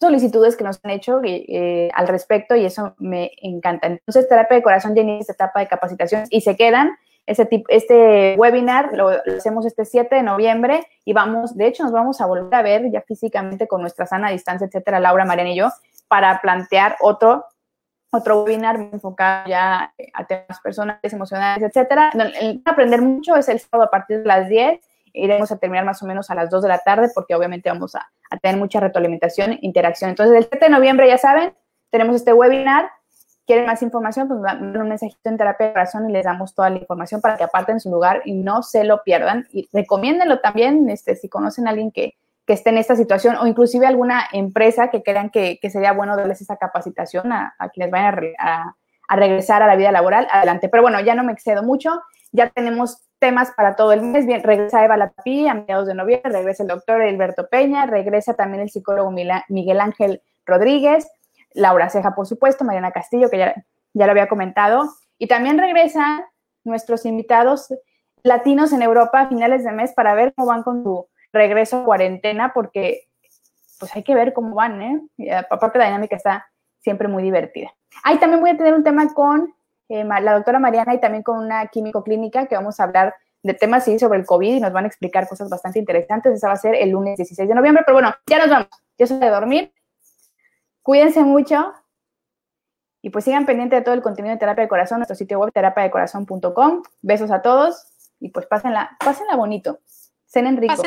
solicitudes que nos han hecho eh, al respecto y eso me encanta. Entonces, Terapia de Corazón inicia esta etapa de capacitación y se quedan. Este, tipo, este webinar lo, hacemos este 7 de noviembre y vamos, de hecho, nos vamos a volver a ver ya físicamente con nuestra sana distancia, etcétera, Laura, Mariana y yo, para plantear otro, otro webinar enfocado ya a temas personales, emocionales, etcétera. Aprender mucho es el sábado a partir de las 10 iremos a terminar más o menos a las 2 de la tarde porque obviamente vamos a, tener mucha retroalimentación, interacción. Entonces, el 7 de noviembre, ya saben, tenemos este webinar. ¿Quieren más información? Pues manden un mensajito en Terapia de Corazón y les damos toda la información para que aparten su lugar y no se lo pierdan. Y recomiéndenlo también este, si conocen a alguien que, esté en esta situación o inclusive alguna empresa que crean que, sería bueno darles esa capacitación a, quienes vayan a, a regresar a la vida laboral. Adelante. Pero bueno, ya no me excedo mucho. Ya tenemos temas para todo el mes. Bien, regresa Eva Latapí a mediados de noviembre, regresa el doctor Alberto Peña, regresa también el psicólogo Miguel Ángel Rodríguez, Laura Ceja, por supuesto, Mariana Castillo, que ya, ya lo había comentado, y también regresan nuestros invitados latinos en Europa a finales de mes para ver cómo van con su regreso a cuarentena, porque pues hay que ver cómo van, ¿eh? Y aparte la dinámica está siempre muy divertida. Ahí también voy a tener un tema con eh, la doctora Mariana y también con una químico clínica que vamos a hablar de temas sí, sobre el COVID y nos van a explicar cosas bastante interesantes. Esa va a ser el lunes 16 de noviembre, pero bueno, ya nos vamos. Yo soy de dormir. Cuídense mucho y pues sigan pendientes de todo el contenido de Terapia de Corazón, nuestro sitio web terapiadecorazón.com. Besos a todos y pues pásenla, pásenla bonito. Cenen rico.